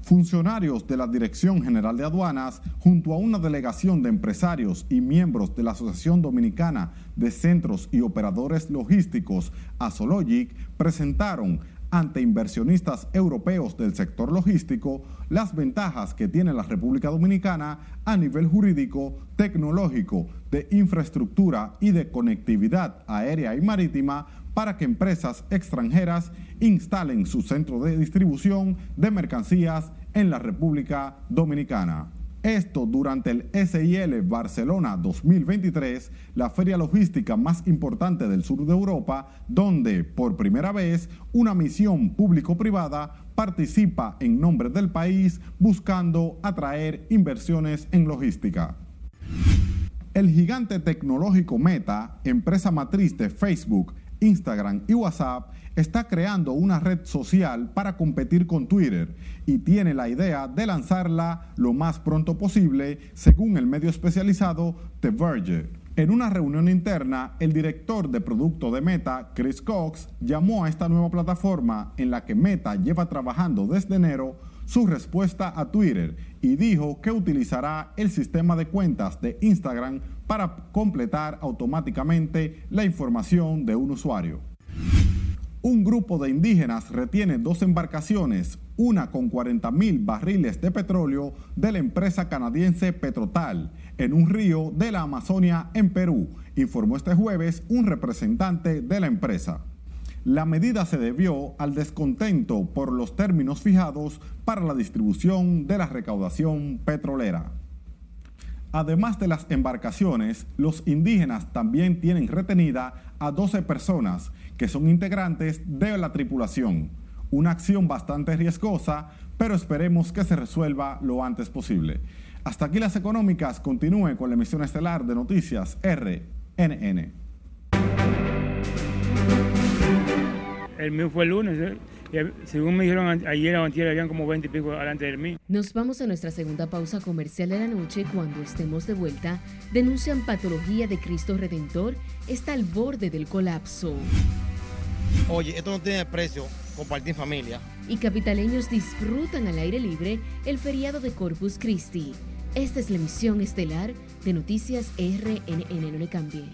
Funcionarios de la Dirección General de Aduanas, junto a una delegación de empresarios y miembros de la Asociación Dominicana de Centros y Operadores Logísticos, ASOLOGIC, presentaron ante inversionistas europeos del sector logístico las ventajas que tiene la República Dominicana a nivel jurídico, tecnológico, de infraestructura y de conectividad aérea y marítima para que empresas extranjeras instalen su centro de distribución de mercancías en la República Dominicana. Esto durante el SIL Barcelona 2023, la feria logística más importante del sur de Europa, donde por primera vez una misión público-privada participa en nombre del país buscando atraer inversiones en logística. El gigante tecnológico Meta, empresa matriz de Facebook, Instagram y WhatsApp, está creando una red social para competir con Twitter y tiene la idea de lanzarla lo más pronto posible, según el medio especializado The Verge. En una reunión interna, el director de producto de Meta, Chris Cox, llamó a esta nueva plataforma en la que Meta lleva trabajando desde enero su respuesta a Twitter y dijo que utilizará el sistema de cuentas de Instagram para completar automáticamente la información de un usuario. Un grupo de indígenas retiene dos embarcaciones, una con 40 mil barriles de petróleo de la empresa canadiense Petrotal, en un río de la Amazonia en Perú, informó este jueves un representante de la empresa. La medida se debió al descontento por los términos fijados para la distribución de la recaudación petrolera. Además de las embarcaciones, los indígenas también tienen retenida a 12 personas que son integrantes de la tripulación. Una acción bastante riesgosa, pero esperemos que se resuelva lo antes posible. Hasta aquí las económicas. Continúe con la emisión estelar de noticias RNN. El mío fue el lunes. ¿eh? Según me dijeron ayer o antier, habían como 20 y pico delante de mí. Nos vamos a nuestra segunda pausa comercial de la noche. Cuando estemos de vuelta, denuncian patología de Cristo Redentor. Está al borde del colapso. Oye, esto no tiene precio, compartir familia. Y capitaleños disfrutan al aire libre el feriado de Corpus Christi. Esta es la emisión estelar de Noticias RNN. No le cambie.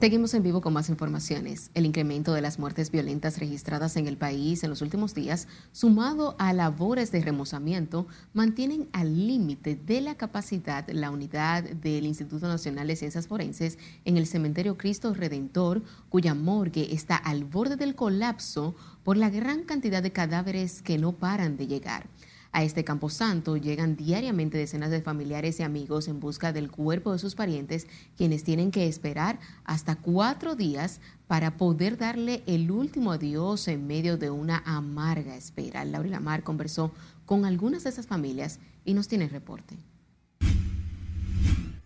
Seguimos en vivo con más informaciones. El incremento de las muertes violentas registradas en el país en los últimos días, sumado a labores de remozamiento, mantienen al límite de la capacidad la unidad del Instituto Nacional de Ciencias Forenses en el Cementerio Cristo Redentor, cuya morgue está al borde del colapso por la gran cantidad de cadáveres que no paran de llegar. A este camposanto llegan diariamente decenas de familiares y amigos en busca del cuerpo de sus parientes, quienes tienen que esperar hasta cuatro días para poder darle el último adiós en medio de una amarga espera. Laura Lamar conversó con algunas de esas familias y nos tiene el reporte.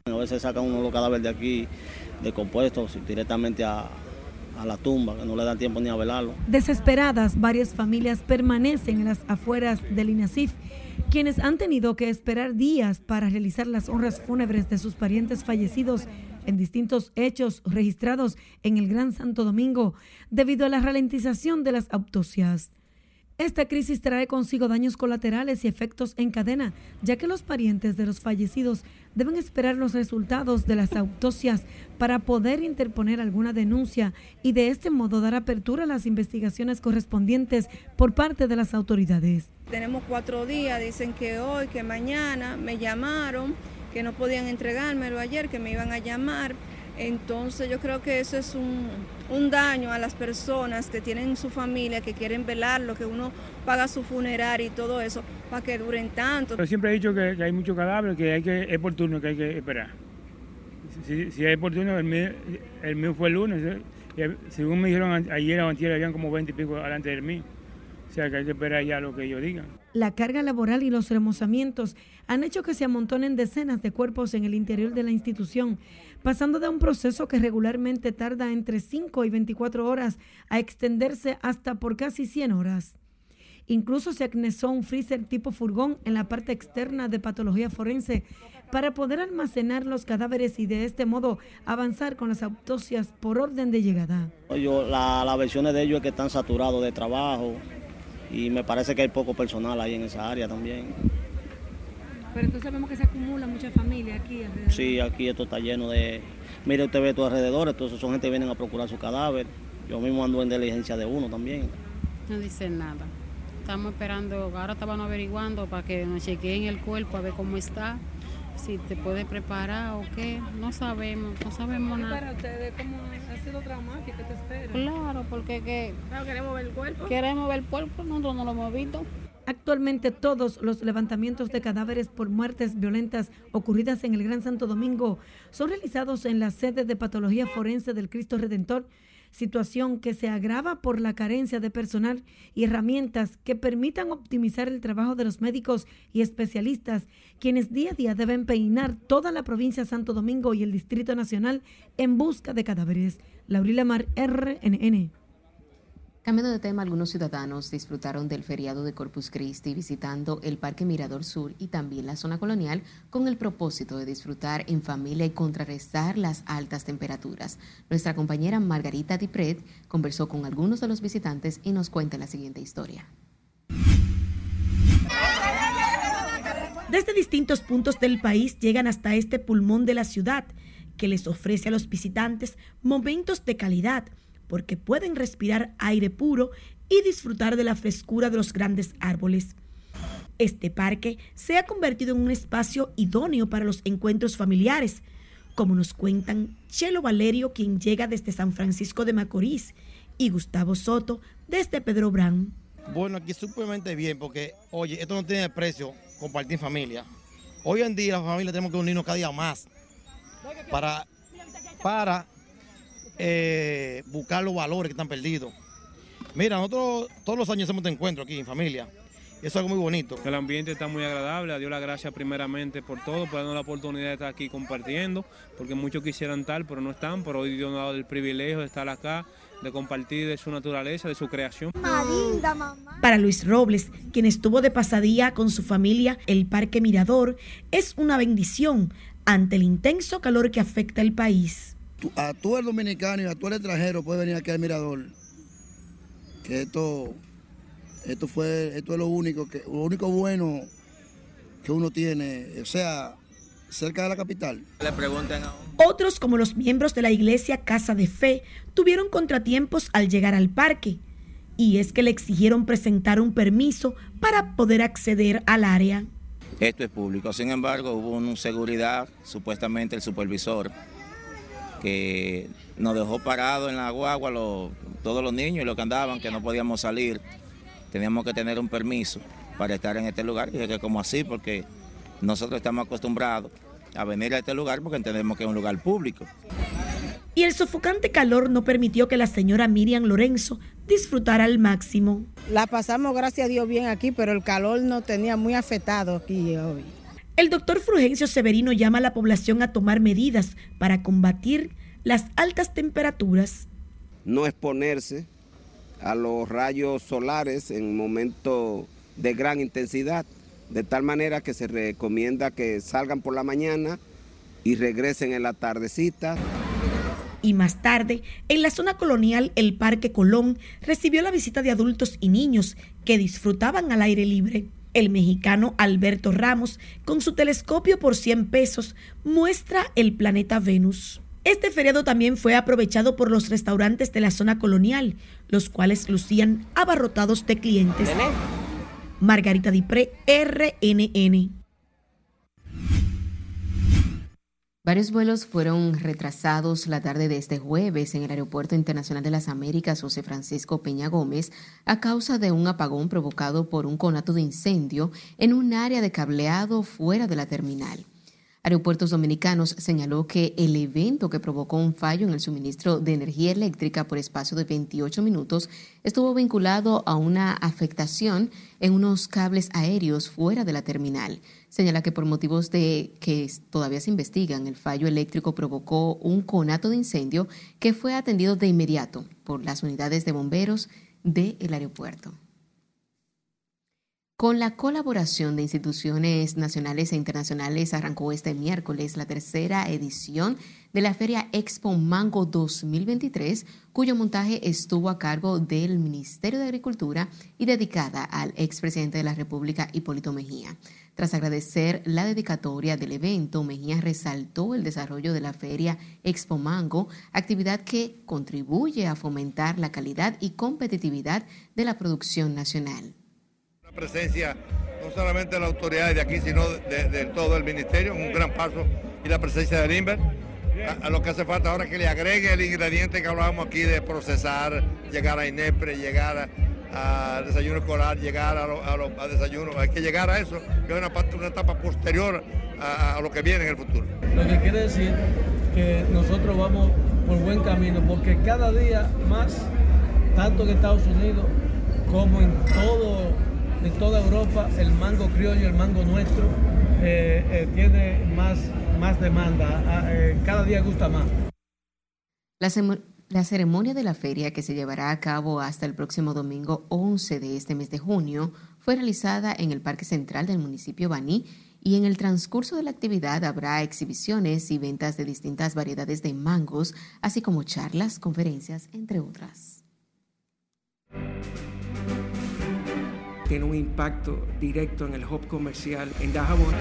A veces sacan uno los cadáveres de aquí, de compuestos, directamente a, a la tumba, que no le dan tiempo ni a velarlo. Desesperadas, varias familias permanecen en las afueras del INASIF, quienes han tenido que esperar días para realizar las honras fúnebres de sus parientes fallecidos en distintos hechos registrados en el Gran Santo Domingo debido a la ralentización de las autopsias. Esta crisis trae consigo daños colaterales y efectos en cadena, ya que los parientes de los fallecidos deben esperar los resultados de las autopsias para poder interponer alguna denuncia y de este modo dar apertura a las investigaciones correspondientes por parte de las autoridades. Tenemos cuatro días, dicen que hoy, que mañana me llamaron, que no podían entregármelo ayer, que me iban a llamar entonces yo creo que eso es un, daño a las personas que tienen su familia, que quieren velarlo, que uno paga su funerario y todo eso para que duren tanto. Pero siempre he dicho que, hay muchos cadáveres, que hay que, es por turno que hay que esperar. Si, si es por turno, el mío, fue el lunes, ¿eh? según me dijeron ayer o antier, habían como 20 y pico delante de mí. O sea que hay que esperar ya lo que ellos digan. La carga laboral y los remozamientos han hecho que se amontonen decenas de cuerpos en el interior de la institución, pasando de un proceso que regularmente tarda entre 5 y 24 horas a extenderse hasta por casi 100 horas. Incluso se acnesó un freezer tipo furgón en la parte externa de patología forense para poder almacenar los cadáveres y de este modo avanzar con las autopsias por orden de llegada. La, versiones de ellos es que están saturados de trabajo y me parece que hay poco personal ahí en esa área también. Pero entonces vemos que se acumula mucha familia aquí alrededor. Sí, aquí esto está lleno de... Mire, usted ve todo alrededor, entonces son gente que vienen a procurar su cadáver. Yo mismo ando en diligencia de uno también. No dicen nada. Estamos esperando, ahora estaban averiguando para que nos chequeen el cuerpo a ver cómo está, si te puede preparar o qué. No sabemos, no sabemos ¿Y nada. para ustedes cómo ha sido traumático? ¿Qué te espera? Claro, porque que Claro, queremos ver el cuerpo. queremos ver el cuerpo, nosotros no lo hemos visto. Actualmente todos los levantamientos de cadáveres por muertes violentas ocurridas en el Gran Santo Domingo son realizados en la sede de patología forense del Cristo Redentor, situación que se agrava por la carencia de personal y herramientas que permitan optimizar el trabajo de los médicos y especialistas, quienes día a día deben peinar toda la provincia de Santo Domingo y el Distrito Nacional en busca de cadáveres. Laurila Mar, RNN. Cambiando de tema, algunos ciudadanos disfrutaron del feriado de Corpus Christi visitando el Parque Mirador Sur y también la zona colonial con el propósito de disfrutar en familia y contrarrestar las altas temperaturas. Nuestra compañera Margarita Dipret conversó con algunos de los visitantes y nos cuenta la siguiente historia. Desde distintos puntos del país llegan hasta este pulmón de la ciudad que les ofrece a los visitantes momentos de calidad porque pueden respirar aire puro y disfrutar de la frescura de los grandes árboles. Este parque se ha convertido en un espacio idóneo para los encuentros familiares, como nos cuentan Chelo Valerio, quien llega desde San Francisco de Macorís, y Gustavo Soto desde Pedro Brán. Bueno, aquí súpermente bien porque, oye, esto no tiene precio compartir familia. Hoy en día las familias tenemos que unirnos cada día más para, para eh, buscar los valores que están perdidos. Mira, nosotros todos los años hacemos este encuentro aquí en familia. Y eso es algo muy bonito. El ambiente está muy agradable, a Dios las gracias primeramente por todo, por darnos la oportunidad de estar aquí compartiendo, porque muchos quisieran estar, pero no están, pero hoy Dios nos ha dado el privilegio de estar acá, de compartir de su naturaleza, de su creación. Para Luis Robles, quien estuvo de pasadía con su familia, el Parque Mirador es una bendición ante el intenso calor que afecta el país. Tú- a todo el dominicano y a todo el extranjero puede venir aquí al mirador. Que esto, esto fue, esto es lo único que, lo único bueno que uno tiene, o sea, cerca de la capital. Le pregunten a Otros, como los miembros de la iglesia Casa de Fe, tuvieron contratiempos al llegar al parque. Y es que le exigieron presentar un permiso para poder acceder al área. Esto es público. Sin embargo, hubo una seguridad, supuestamente el supervisor, que nos dejó parados en la guagua los- todos los niños y los que andaban, que no podíamos salir. Teníamos que tener un permiso para estar en este lugar. Y dije que como así, porque nosotros estamos acostumbrados a venir a este lugar porque entendemos que es un lugar público. Y el sofocante calor no permitió que la señora Miriam Lorenzo disfrutara al máximo. La pasamos, gracias a Dios, bien aquí, pero el calor nos tenía muy afectado aquí hoy. El doctor Frugencio Severino llama a la población a tomar medidas para combatir las altas temperaturas. no exponerse a los rayos solares en momentos de gran intensidad, de tal manera que se recomienda que salgan por la mañana y regresen en la tardecita. Y más tarde, en la zona colonial, el Parque Colón recibió la visita de adultos y niños que disfrutaban al aire libre. El mexicano Alberto Ramos, con su telescopio por 100 pesos, muestra el planeta Venus. Este feriado también fue aprovechado por los restaurantes de la zona colonial, los cuales lucían abarrotados de clientes. Margarita Dipré, RNN. Varios vuelos fueron retrasados la tarde de este jueves en el Aeropuerto Internacional de las Américas José Francisco Peña Gómez a causa de un apagón provocado por un conato de incendio en un área de cableado fuera de la terminal. Aeropuertos Dominicanos señaló que el evento que provocó un fallo en el suministro de energía eléctrica por espacio de 28 minutos estuvo vinculado a una afectación en unos cables aéreos fuera de la terminal. Señala que por motivos de que todavía se investigan, el fallo eléctrico provocó un conato de incendio que fue atendido de inmediato por las unidades de bomberos del aeropuerto. Con la colaboración de instituciones nacionales e internacionales arrancó este miércoles la tercera edición de la Feria Expo Mango 2023, cuyo montaje estuvo a cargo del Ministerio de Agricultura y dedicada al expresidente de la República, Hipólito Mejía. Tras agradecer la dedicatoria del evento, Mejía resaltó el desarrollo de la Feria Expo Mango, actividad que contribuye a fomentar la calidad y competitividad de la producción nacional presencia no solamente de las autoridades de aquí, sino de, todo el ministerio, un gran paso, y la presencia del INVER. A, lo que hace falta ahora que le agregue el ingrediente que hablábamos aquí de procesar, llegar a INEPRE, llegar al desayuno escolar, llegar a, los desayunos, hay que llegar a eso, que es una, una etapa posterior a, a lo que viene en el futuro. Lo que quiere decir que nosotros vamos por buen camino, porque cada día más, tanto en Estados Unidos como en todo en toda Europa el mango criollo, el mango nuestro, eh, eh, tiene más, más demanda, ah, eh, cada día gusta más. La, ceremonia de la feria, que se llevará a cabo hasta el próximo domingo 11 de este mes de junio, fue realizada en el Parque Central del municipio Baní y en el transcurso de la actividad habrá exhibiciones y ventas de distintas variedades de mangos, así como charlas, conferencias, entre otras tiene un impacto directo en el hub comercial en Dajabón.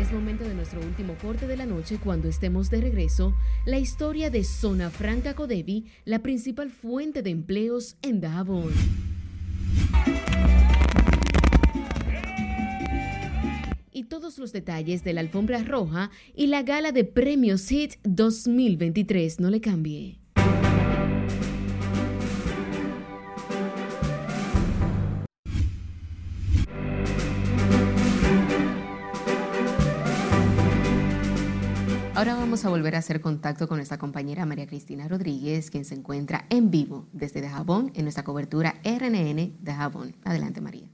Es momento de nuestro último corte de la noche cuando estemos de regreso. La historia de Zona Franca Codevi, la principal fuente de empleos en Dajabón. Y todos los detalles de la alfombra roja y la gala de premios HIT 2023. No le cambie. Ahora vamos a volver a hacer contacto con nuestra compañera María Cristina Rodríguez, quien se encuentra en vivo desde Dajabón en nuestra cobertura RNN de Jabón. Adelante, María.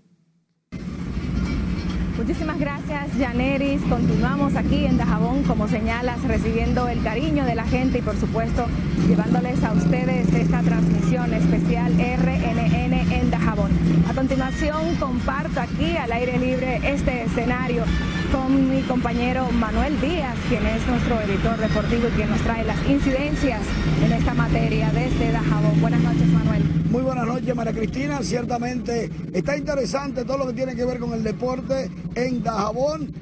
Muchísimas gracias, Janeris. Continuamos aquí en Dajabón, como señalas, recibiendo el cariño de la gente y, por supuesto, llevándoles a ustedes esta transmisión especial RNN en Dajabón. A continuación, comparto aquí al aire libre este escenario con mi compañero Manuel Díaz, quien es nuestro editor deportivo y quien nos trae las incidencias en esta materia desde Dajabón. Buenas noches, Manuel. Muy buenas noches, María Cristina. Ciertamente está interesante todo lo que tiene que ver con el deporte en Dajabón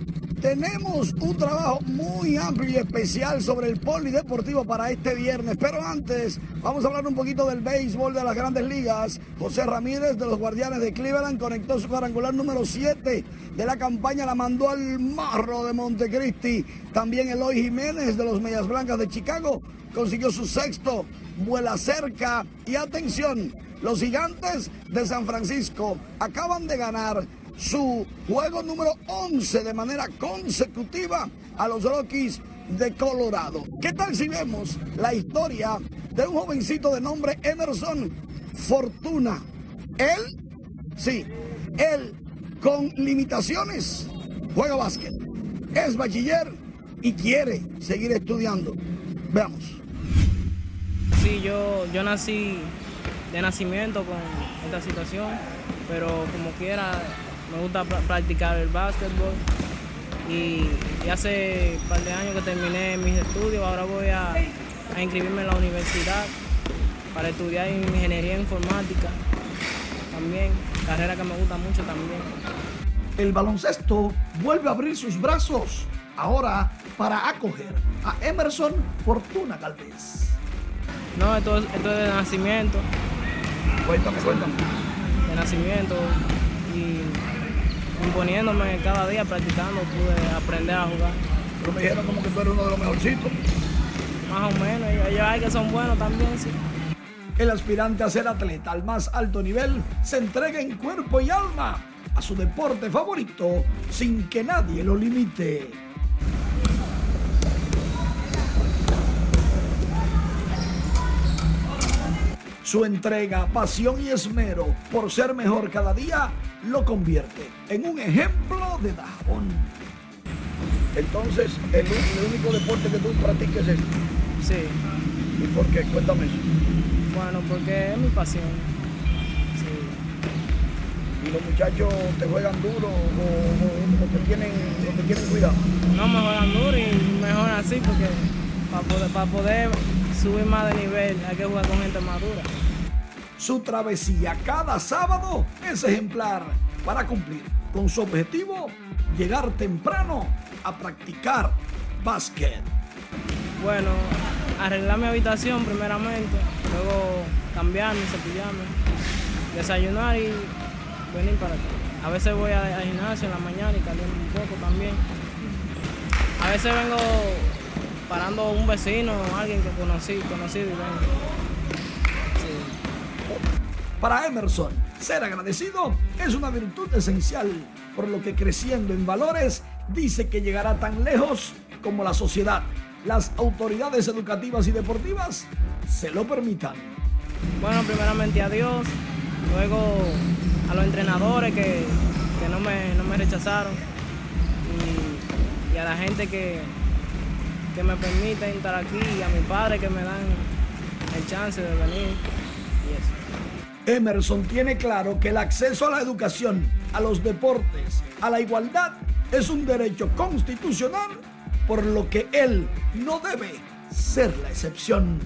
tenemos un trabajo muy amplio y especial sobre el polideportivo para este viernes, pero antes vamos a hablar un poquito del béisbol de las grandes ligas. José Ramírez de los Guardianes de Cleveland conectó su cuadrangular número 7 de la campaña, la mandó al marro de Montecristi. También Eloy Jiménez de los Medias Blancas de Chicago consiguió su sexto, vuela cerca y atención, los gigantes de San Francisco acaban de ganar su juego número 11 de manera consecutiva a los Rockies de Colorado. ¿Qué tal si vemos la historia de un jovencito de nombre Emerson Fortuna? Él, sí, él con limitaciones juega básquet, es bachiller y quiere seguir estudiando. Veamos. Sí, yo, yo nací de nacimiento con esta situación, pero como quiera me gusta practicar el básquetbol y, hace un par de años que terminé mis estudios, ahora voy a, inscribirme en la universidad para estudiar ingeniería informática también, carrera que me gusta mucho también. El baloncesto vuelve a abrir sus brazos, ahora para acoger a Emerson Fortuna Galvez. No, esto, esto es de nacimiento. Cuéntame, cuéntame. De nacimiento y imponiéndome cada día, practicando, pude aprender a jugar. Pero me dijeron como que tú eres uno de los mejorcitos. Más o menos, y ellos hay que son buenos también, sí. El aspirante a ser atleta al más alto nivel se entrega en cuerpo y alma a su deporte favorito sin que nadie lo limite. Su entrega, pasión y esmero por ser mejor cada día lo convierte en un ejemplo de Dajabón. Entonces, el, único deporte que tú practiques es este. Sí. ¿Y por qué? Cuéntame eso. Bueno, porque es mi pasión. Sí. y los muchachos te juegan duro o, te, tienen, te tienen cuidado? No me juegan duro y mejor así porque para poder, para poder subir más de nivel hay que jugar con gente madura. Su travesía cada sábado es ejemplar para cumplir con su objetivo, llegar temprano a practicar básquet. Bueno, arreglar mi habitación primeramente, luego cambiarme, cepillarme, desayunar y venir para acá. A veces voy al gimnasio en la mañana y caliento un poco también. A veces vengo parando un vecino o alguien que conocí, conocido y vengo. Para Emerson, ser agradecido es una virtud esencial, por lo que creciendo en valores dice que llegará tan lejos como la sociedad, las autoridades educativas y deportivas se lo permitan. Bueno, primeramente a Dios, luego a los entrenadores que, no, me, rechazaron y, a la gente que, que me permite estar aquí y a mi padre que me dan el chance de venir. Emerson tiene claro que el acceso a la educación, a los deportes, a la igualdad es un derecho constitucional, por lo que él no debe ser la excepción.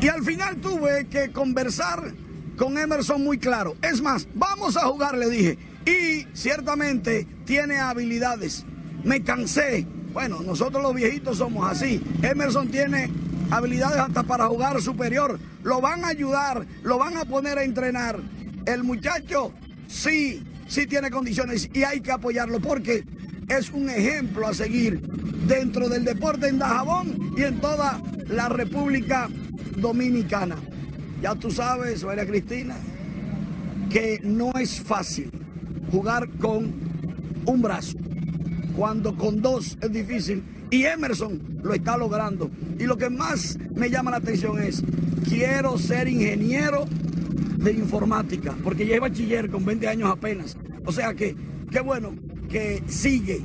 Y al final tuve que conversar con Emerson muy claro. Es más, vamos a jugar, le dije. Y ciertamente tiene habilidades. Me cansé. Bueno, nosotros los viejitos somos así. Emerson tiene habilidades hasta para jugar superior. Lo van a ayudar, lo van a poner a entrenar. El muchacho sí, sí tiene condiciones y hay que apoyarlo porque es un ejemplo a seguir dentro del deporte en Dajabón y en toda la República Dominicana. Ya tú sabes, María Cristina, que no es fácil jugar con un brazo, cuando con dos es difícil y Emerson lo está logrando. Y lo que más me llama la atención es, quiero ser ingeniero de informática, porque ya es bachiller con 20 años apenas. O sea que, qué bueno que sigue,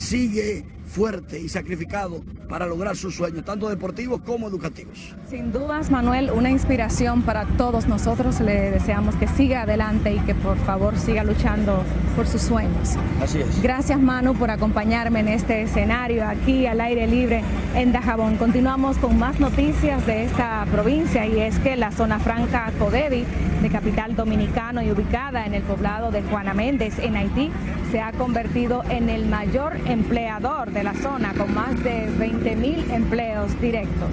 sigue fuerte y sacrificado para lograr sus sueños, tanto deportivos como educativos. Sin dudas, Manuel, una inspiración para todos nosotros. Le deseamos que siga adelante y que por favor siga luchando por sus sueños. Así es. Gracias, Manu, por acompañarme en este escenario aquí al aire libre en Dajabón. Continuamos con más noticias de esta provincia y es que la zona franca Codevi, de capital dominicano y ubicada en el poblado de Juana Méndez, en Haití, se ha convertido en el mayor empleador de la zona con más de 20 mil empleos directos.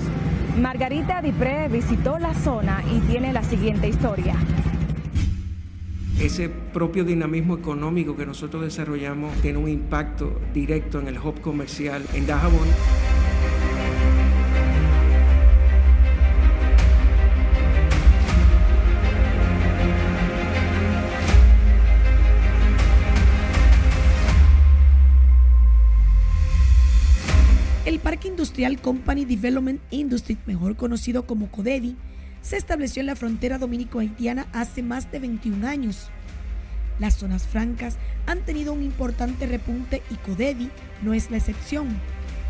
Margarita Dipré visitó la zona y tiene la siguiente historia. Ese propio dinamismo económico que nosotros desarrollamos tiene un impacto directo en el hub comercial en Dajabón. Industrial Company Development Industry, mejor conocido como CODEDI, se estableció en la frontera dominico-haitiana hace más de 21 años. Las zonas francas han tenido un importante repunte y CODEDI no es la excepción.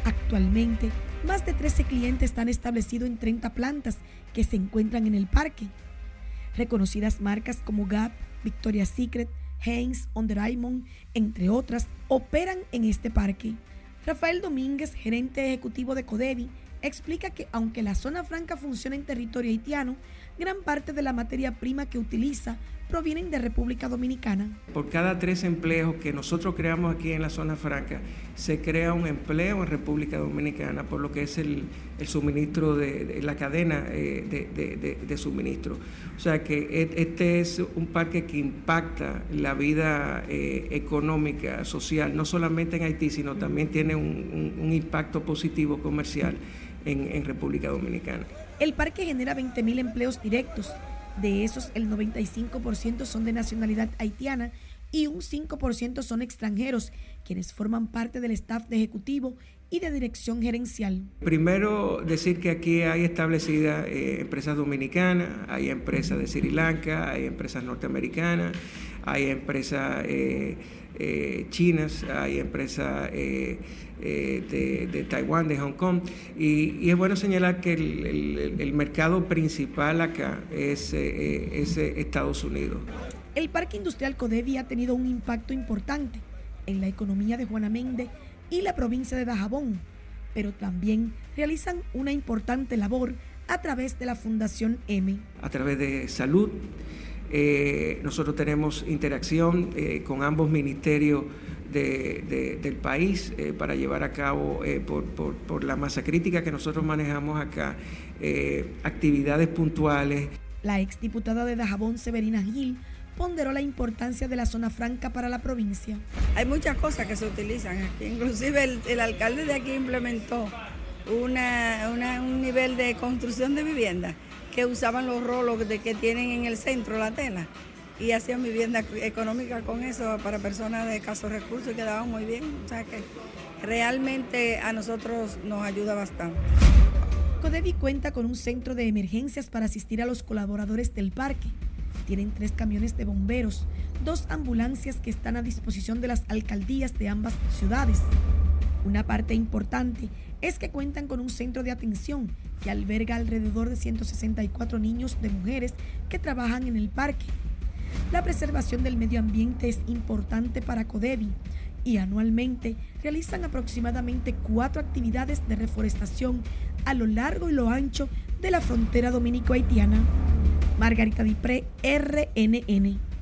Actualmente, más de 13 clientes están establecidos en 30 plantas que se encuentran en el parque. Reconocidas marcas como Gap, Victoria's Secret, Heinz, Under entre otras, operan en este parque. Rafael Domínguez, gerente ejecutivo de Codevi, explica que aunque la zona franca funciona en territorio haitiano, gran parte de la materia prima que utiliza provienen de República Dominicana. Por cada tres empleos que nosotros creamos aquí en la zona franca, se crea un empleo en República Dominicana, por lo que es el, suministro de, la cadena eh, de, suministro. O sea que e, este es un parque que impacta la vida eh, económica, social, no solamente en Haití, sino también tiene un, impacto positivo comercial en, en República Dominicana. El parque genera 20.000 empleos directos de esos, el 95% son de nacionalidad haitiana y un 5% son extranjeros, quienes forman parte del staff de ejecutivo y de dirección gerencial. Primero, decir que aquí hay establecidas eh, empresas dominicanas, hay empresas de Sri Lanka, hay empresas norteamericanas, hay empresas eh, eh, chinas, hay empresas eh, de, Taiwán, de Hong Kong. Y, es bueno señalar que el, mercado principal acá es, eh, es Estados Unidos. El Parque Industrial Codevi ha tenido un impacto importante en la economía de Juana Méndez y la provincia de Dajabón, pero también realizan una importante labor a través de la Fundación M. A través de salud, eh, nosotros tenemos interacción eh, con ambos ministerios del país eh, para llevar a cabo, por, por, la masa crítica que nosotros manejamos acá, actividades puntuales. La exdiputada de Dajabón, Severina Gil, ponderó la importancia de la zona franca para la provincia. Hay muchas cosas que se utilizan aquí, inclusive el, alcalde de aquí implementó una, un nivel de construcción de vivienda que usaban los rolos de que tienen en el centro la tela y hacían vivienda económica con eso para personas de escasos recursos y quedaban muy bien. O sea que realmente a nosotros nos ayuda bastante. Codevi cuenta con un centro de emergencias para asistir a los colaboradores del parque tienen tres camiones de bomberos, dos ambulancias que están a disposición de las alcaldías de ambas ciudades. Una parte importante es que cuentan con un centro de atención que alberga alrededor de 164 niños de mujeres que trabajan en el parque. La preservación del medio ambiente es importante para Codevi y anualmente realizan aproximadamente cuatro actividades de reforestación a lo largo y lo ancho de la frontera dominico-haitiana. Margarita Dipré, RNN.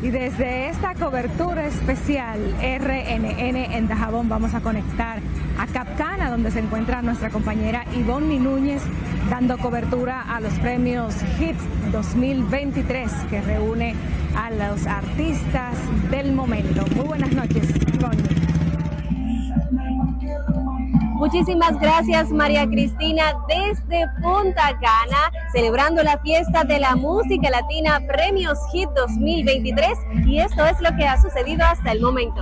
Y desde esta cobertura especial RNN en Dajabón vamos a conectar a Capcana, donde se encuentra nuestra compañera Ivonne Núñez, dando cobertura a los premios HITS 2023, que reúne a los artistas del momento. Muy buenas noches, Ivonne. Muchísimas gracias María Cristina desde Punta Cana, celebrando la fiesta de la música latina Premios Hit 2023 y esto es lo que ha sucedido hasta el momento.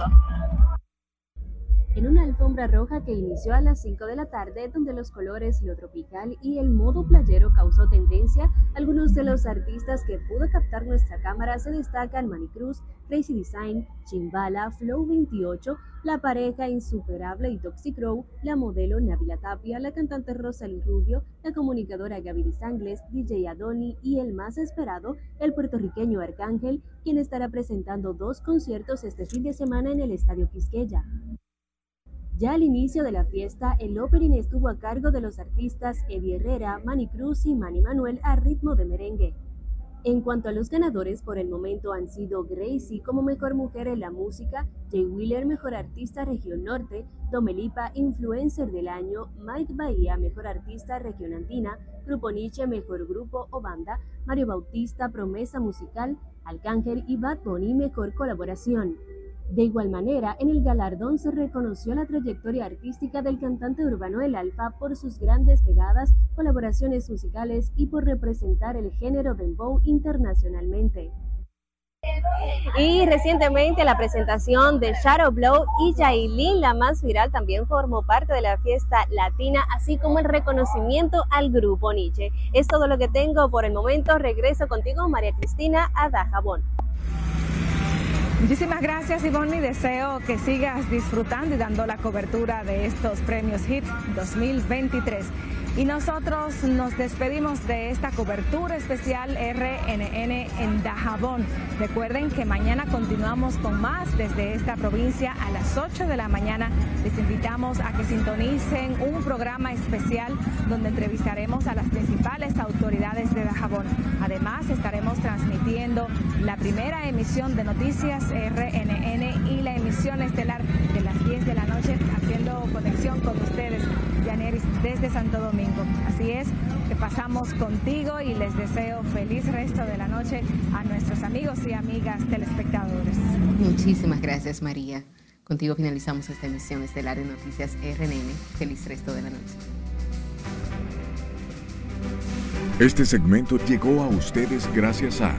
En una alfombra roja que inició a las 5 de la tarde, donde los colores, lo tropical y el modo playero causó tendencia, algunos de los artistas que pudo captar nuestra cámara se destacan Cruz, Crazy Design, Chimbala, Flow 28, la pareja insuperable y Toxic Crow, la modelo Navila Tapia, la cantante Rosalie Rubio, la comunicadora Gaby Sangles, DJ Adoni y el más esperado, el puertorriqueño Arcángel, quien estará presentando dos conciertos este fin de semana en el Estadio Quisqueya. Ya al inicio de la fiesta, el opening estuvo a cargo de los artistas Eddie Herrera, Manny Cruz y Manny Manuel a ritmo de merengue. En cuanto a los ganadores, por el momento han sido Gracie como Mejor Mujer en la Música, Jay Wheeler Mejor Artista Región Norte, Domelipa Influencer del Año, Mike Bahía Mejor Artista Región Andina, Grupo Nietzsche Mejor Grupo o Banda, Mario Bautista Promesa Musical, Alcángel y Bad Bunny Mejor Colaboración. De igual manera, en el galardón se reconoció la trayectoria artística del cantante urbano El Alfa por sus grandes pegadas, colaboraciones musicales y por representar el género dembow internacionalmente. Y recientemente la presentación de Shadow Blow y Jailin, la más viral, también formó parte de la fiesta latina, así como el reconocimiento al grupo Nietzsche. Es todo lo que tengo por el momento. Regreso contigo, María Cristina, a Dajabón. Muchísimas gracias Ivonne y deseo que sigas disfrutando y dando la cobertura de estos premios HIT 2023. Y nosotros nos despedimos de esta cobertura especial RNN en Dajabón. Recuerden que mañana continuamos con más desde esta provincia a las 8 de la mañana. Les invitamos a que sintonicen un programa especial donde entrevistaremos a las principales autoridades de Dajabón. Además, estaremos transmitiendo la primera emisión de noticias RNN y la emisión estelar de las 10 de la noche haciendo conexión con ustedes, Janeris, desde Santo Domingo. Así es, que pasamos contigo y les deseo feliz resto de la noche a nuestros amigos y amigas telespectadores. Muchísimas gracias, María. Contigo finalizamos esta emisión estelar de Noticias RNN. Feliz resto de la noche. Este segmento llegó a ustedes gracias a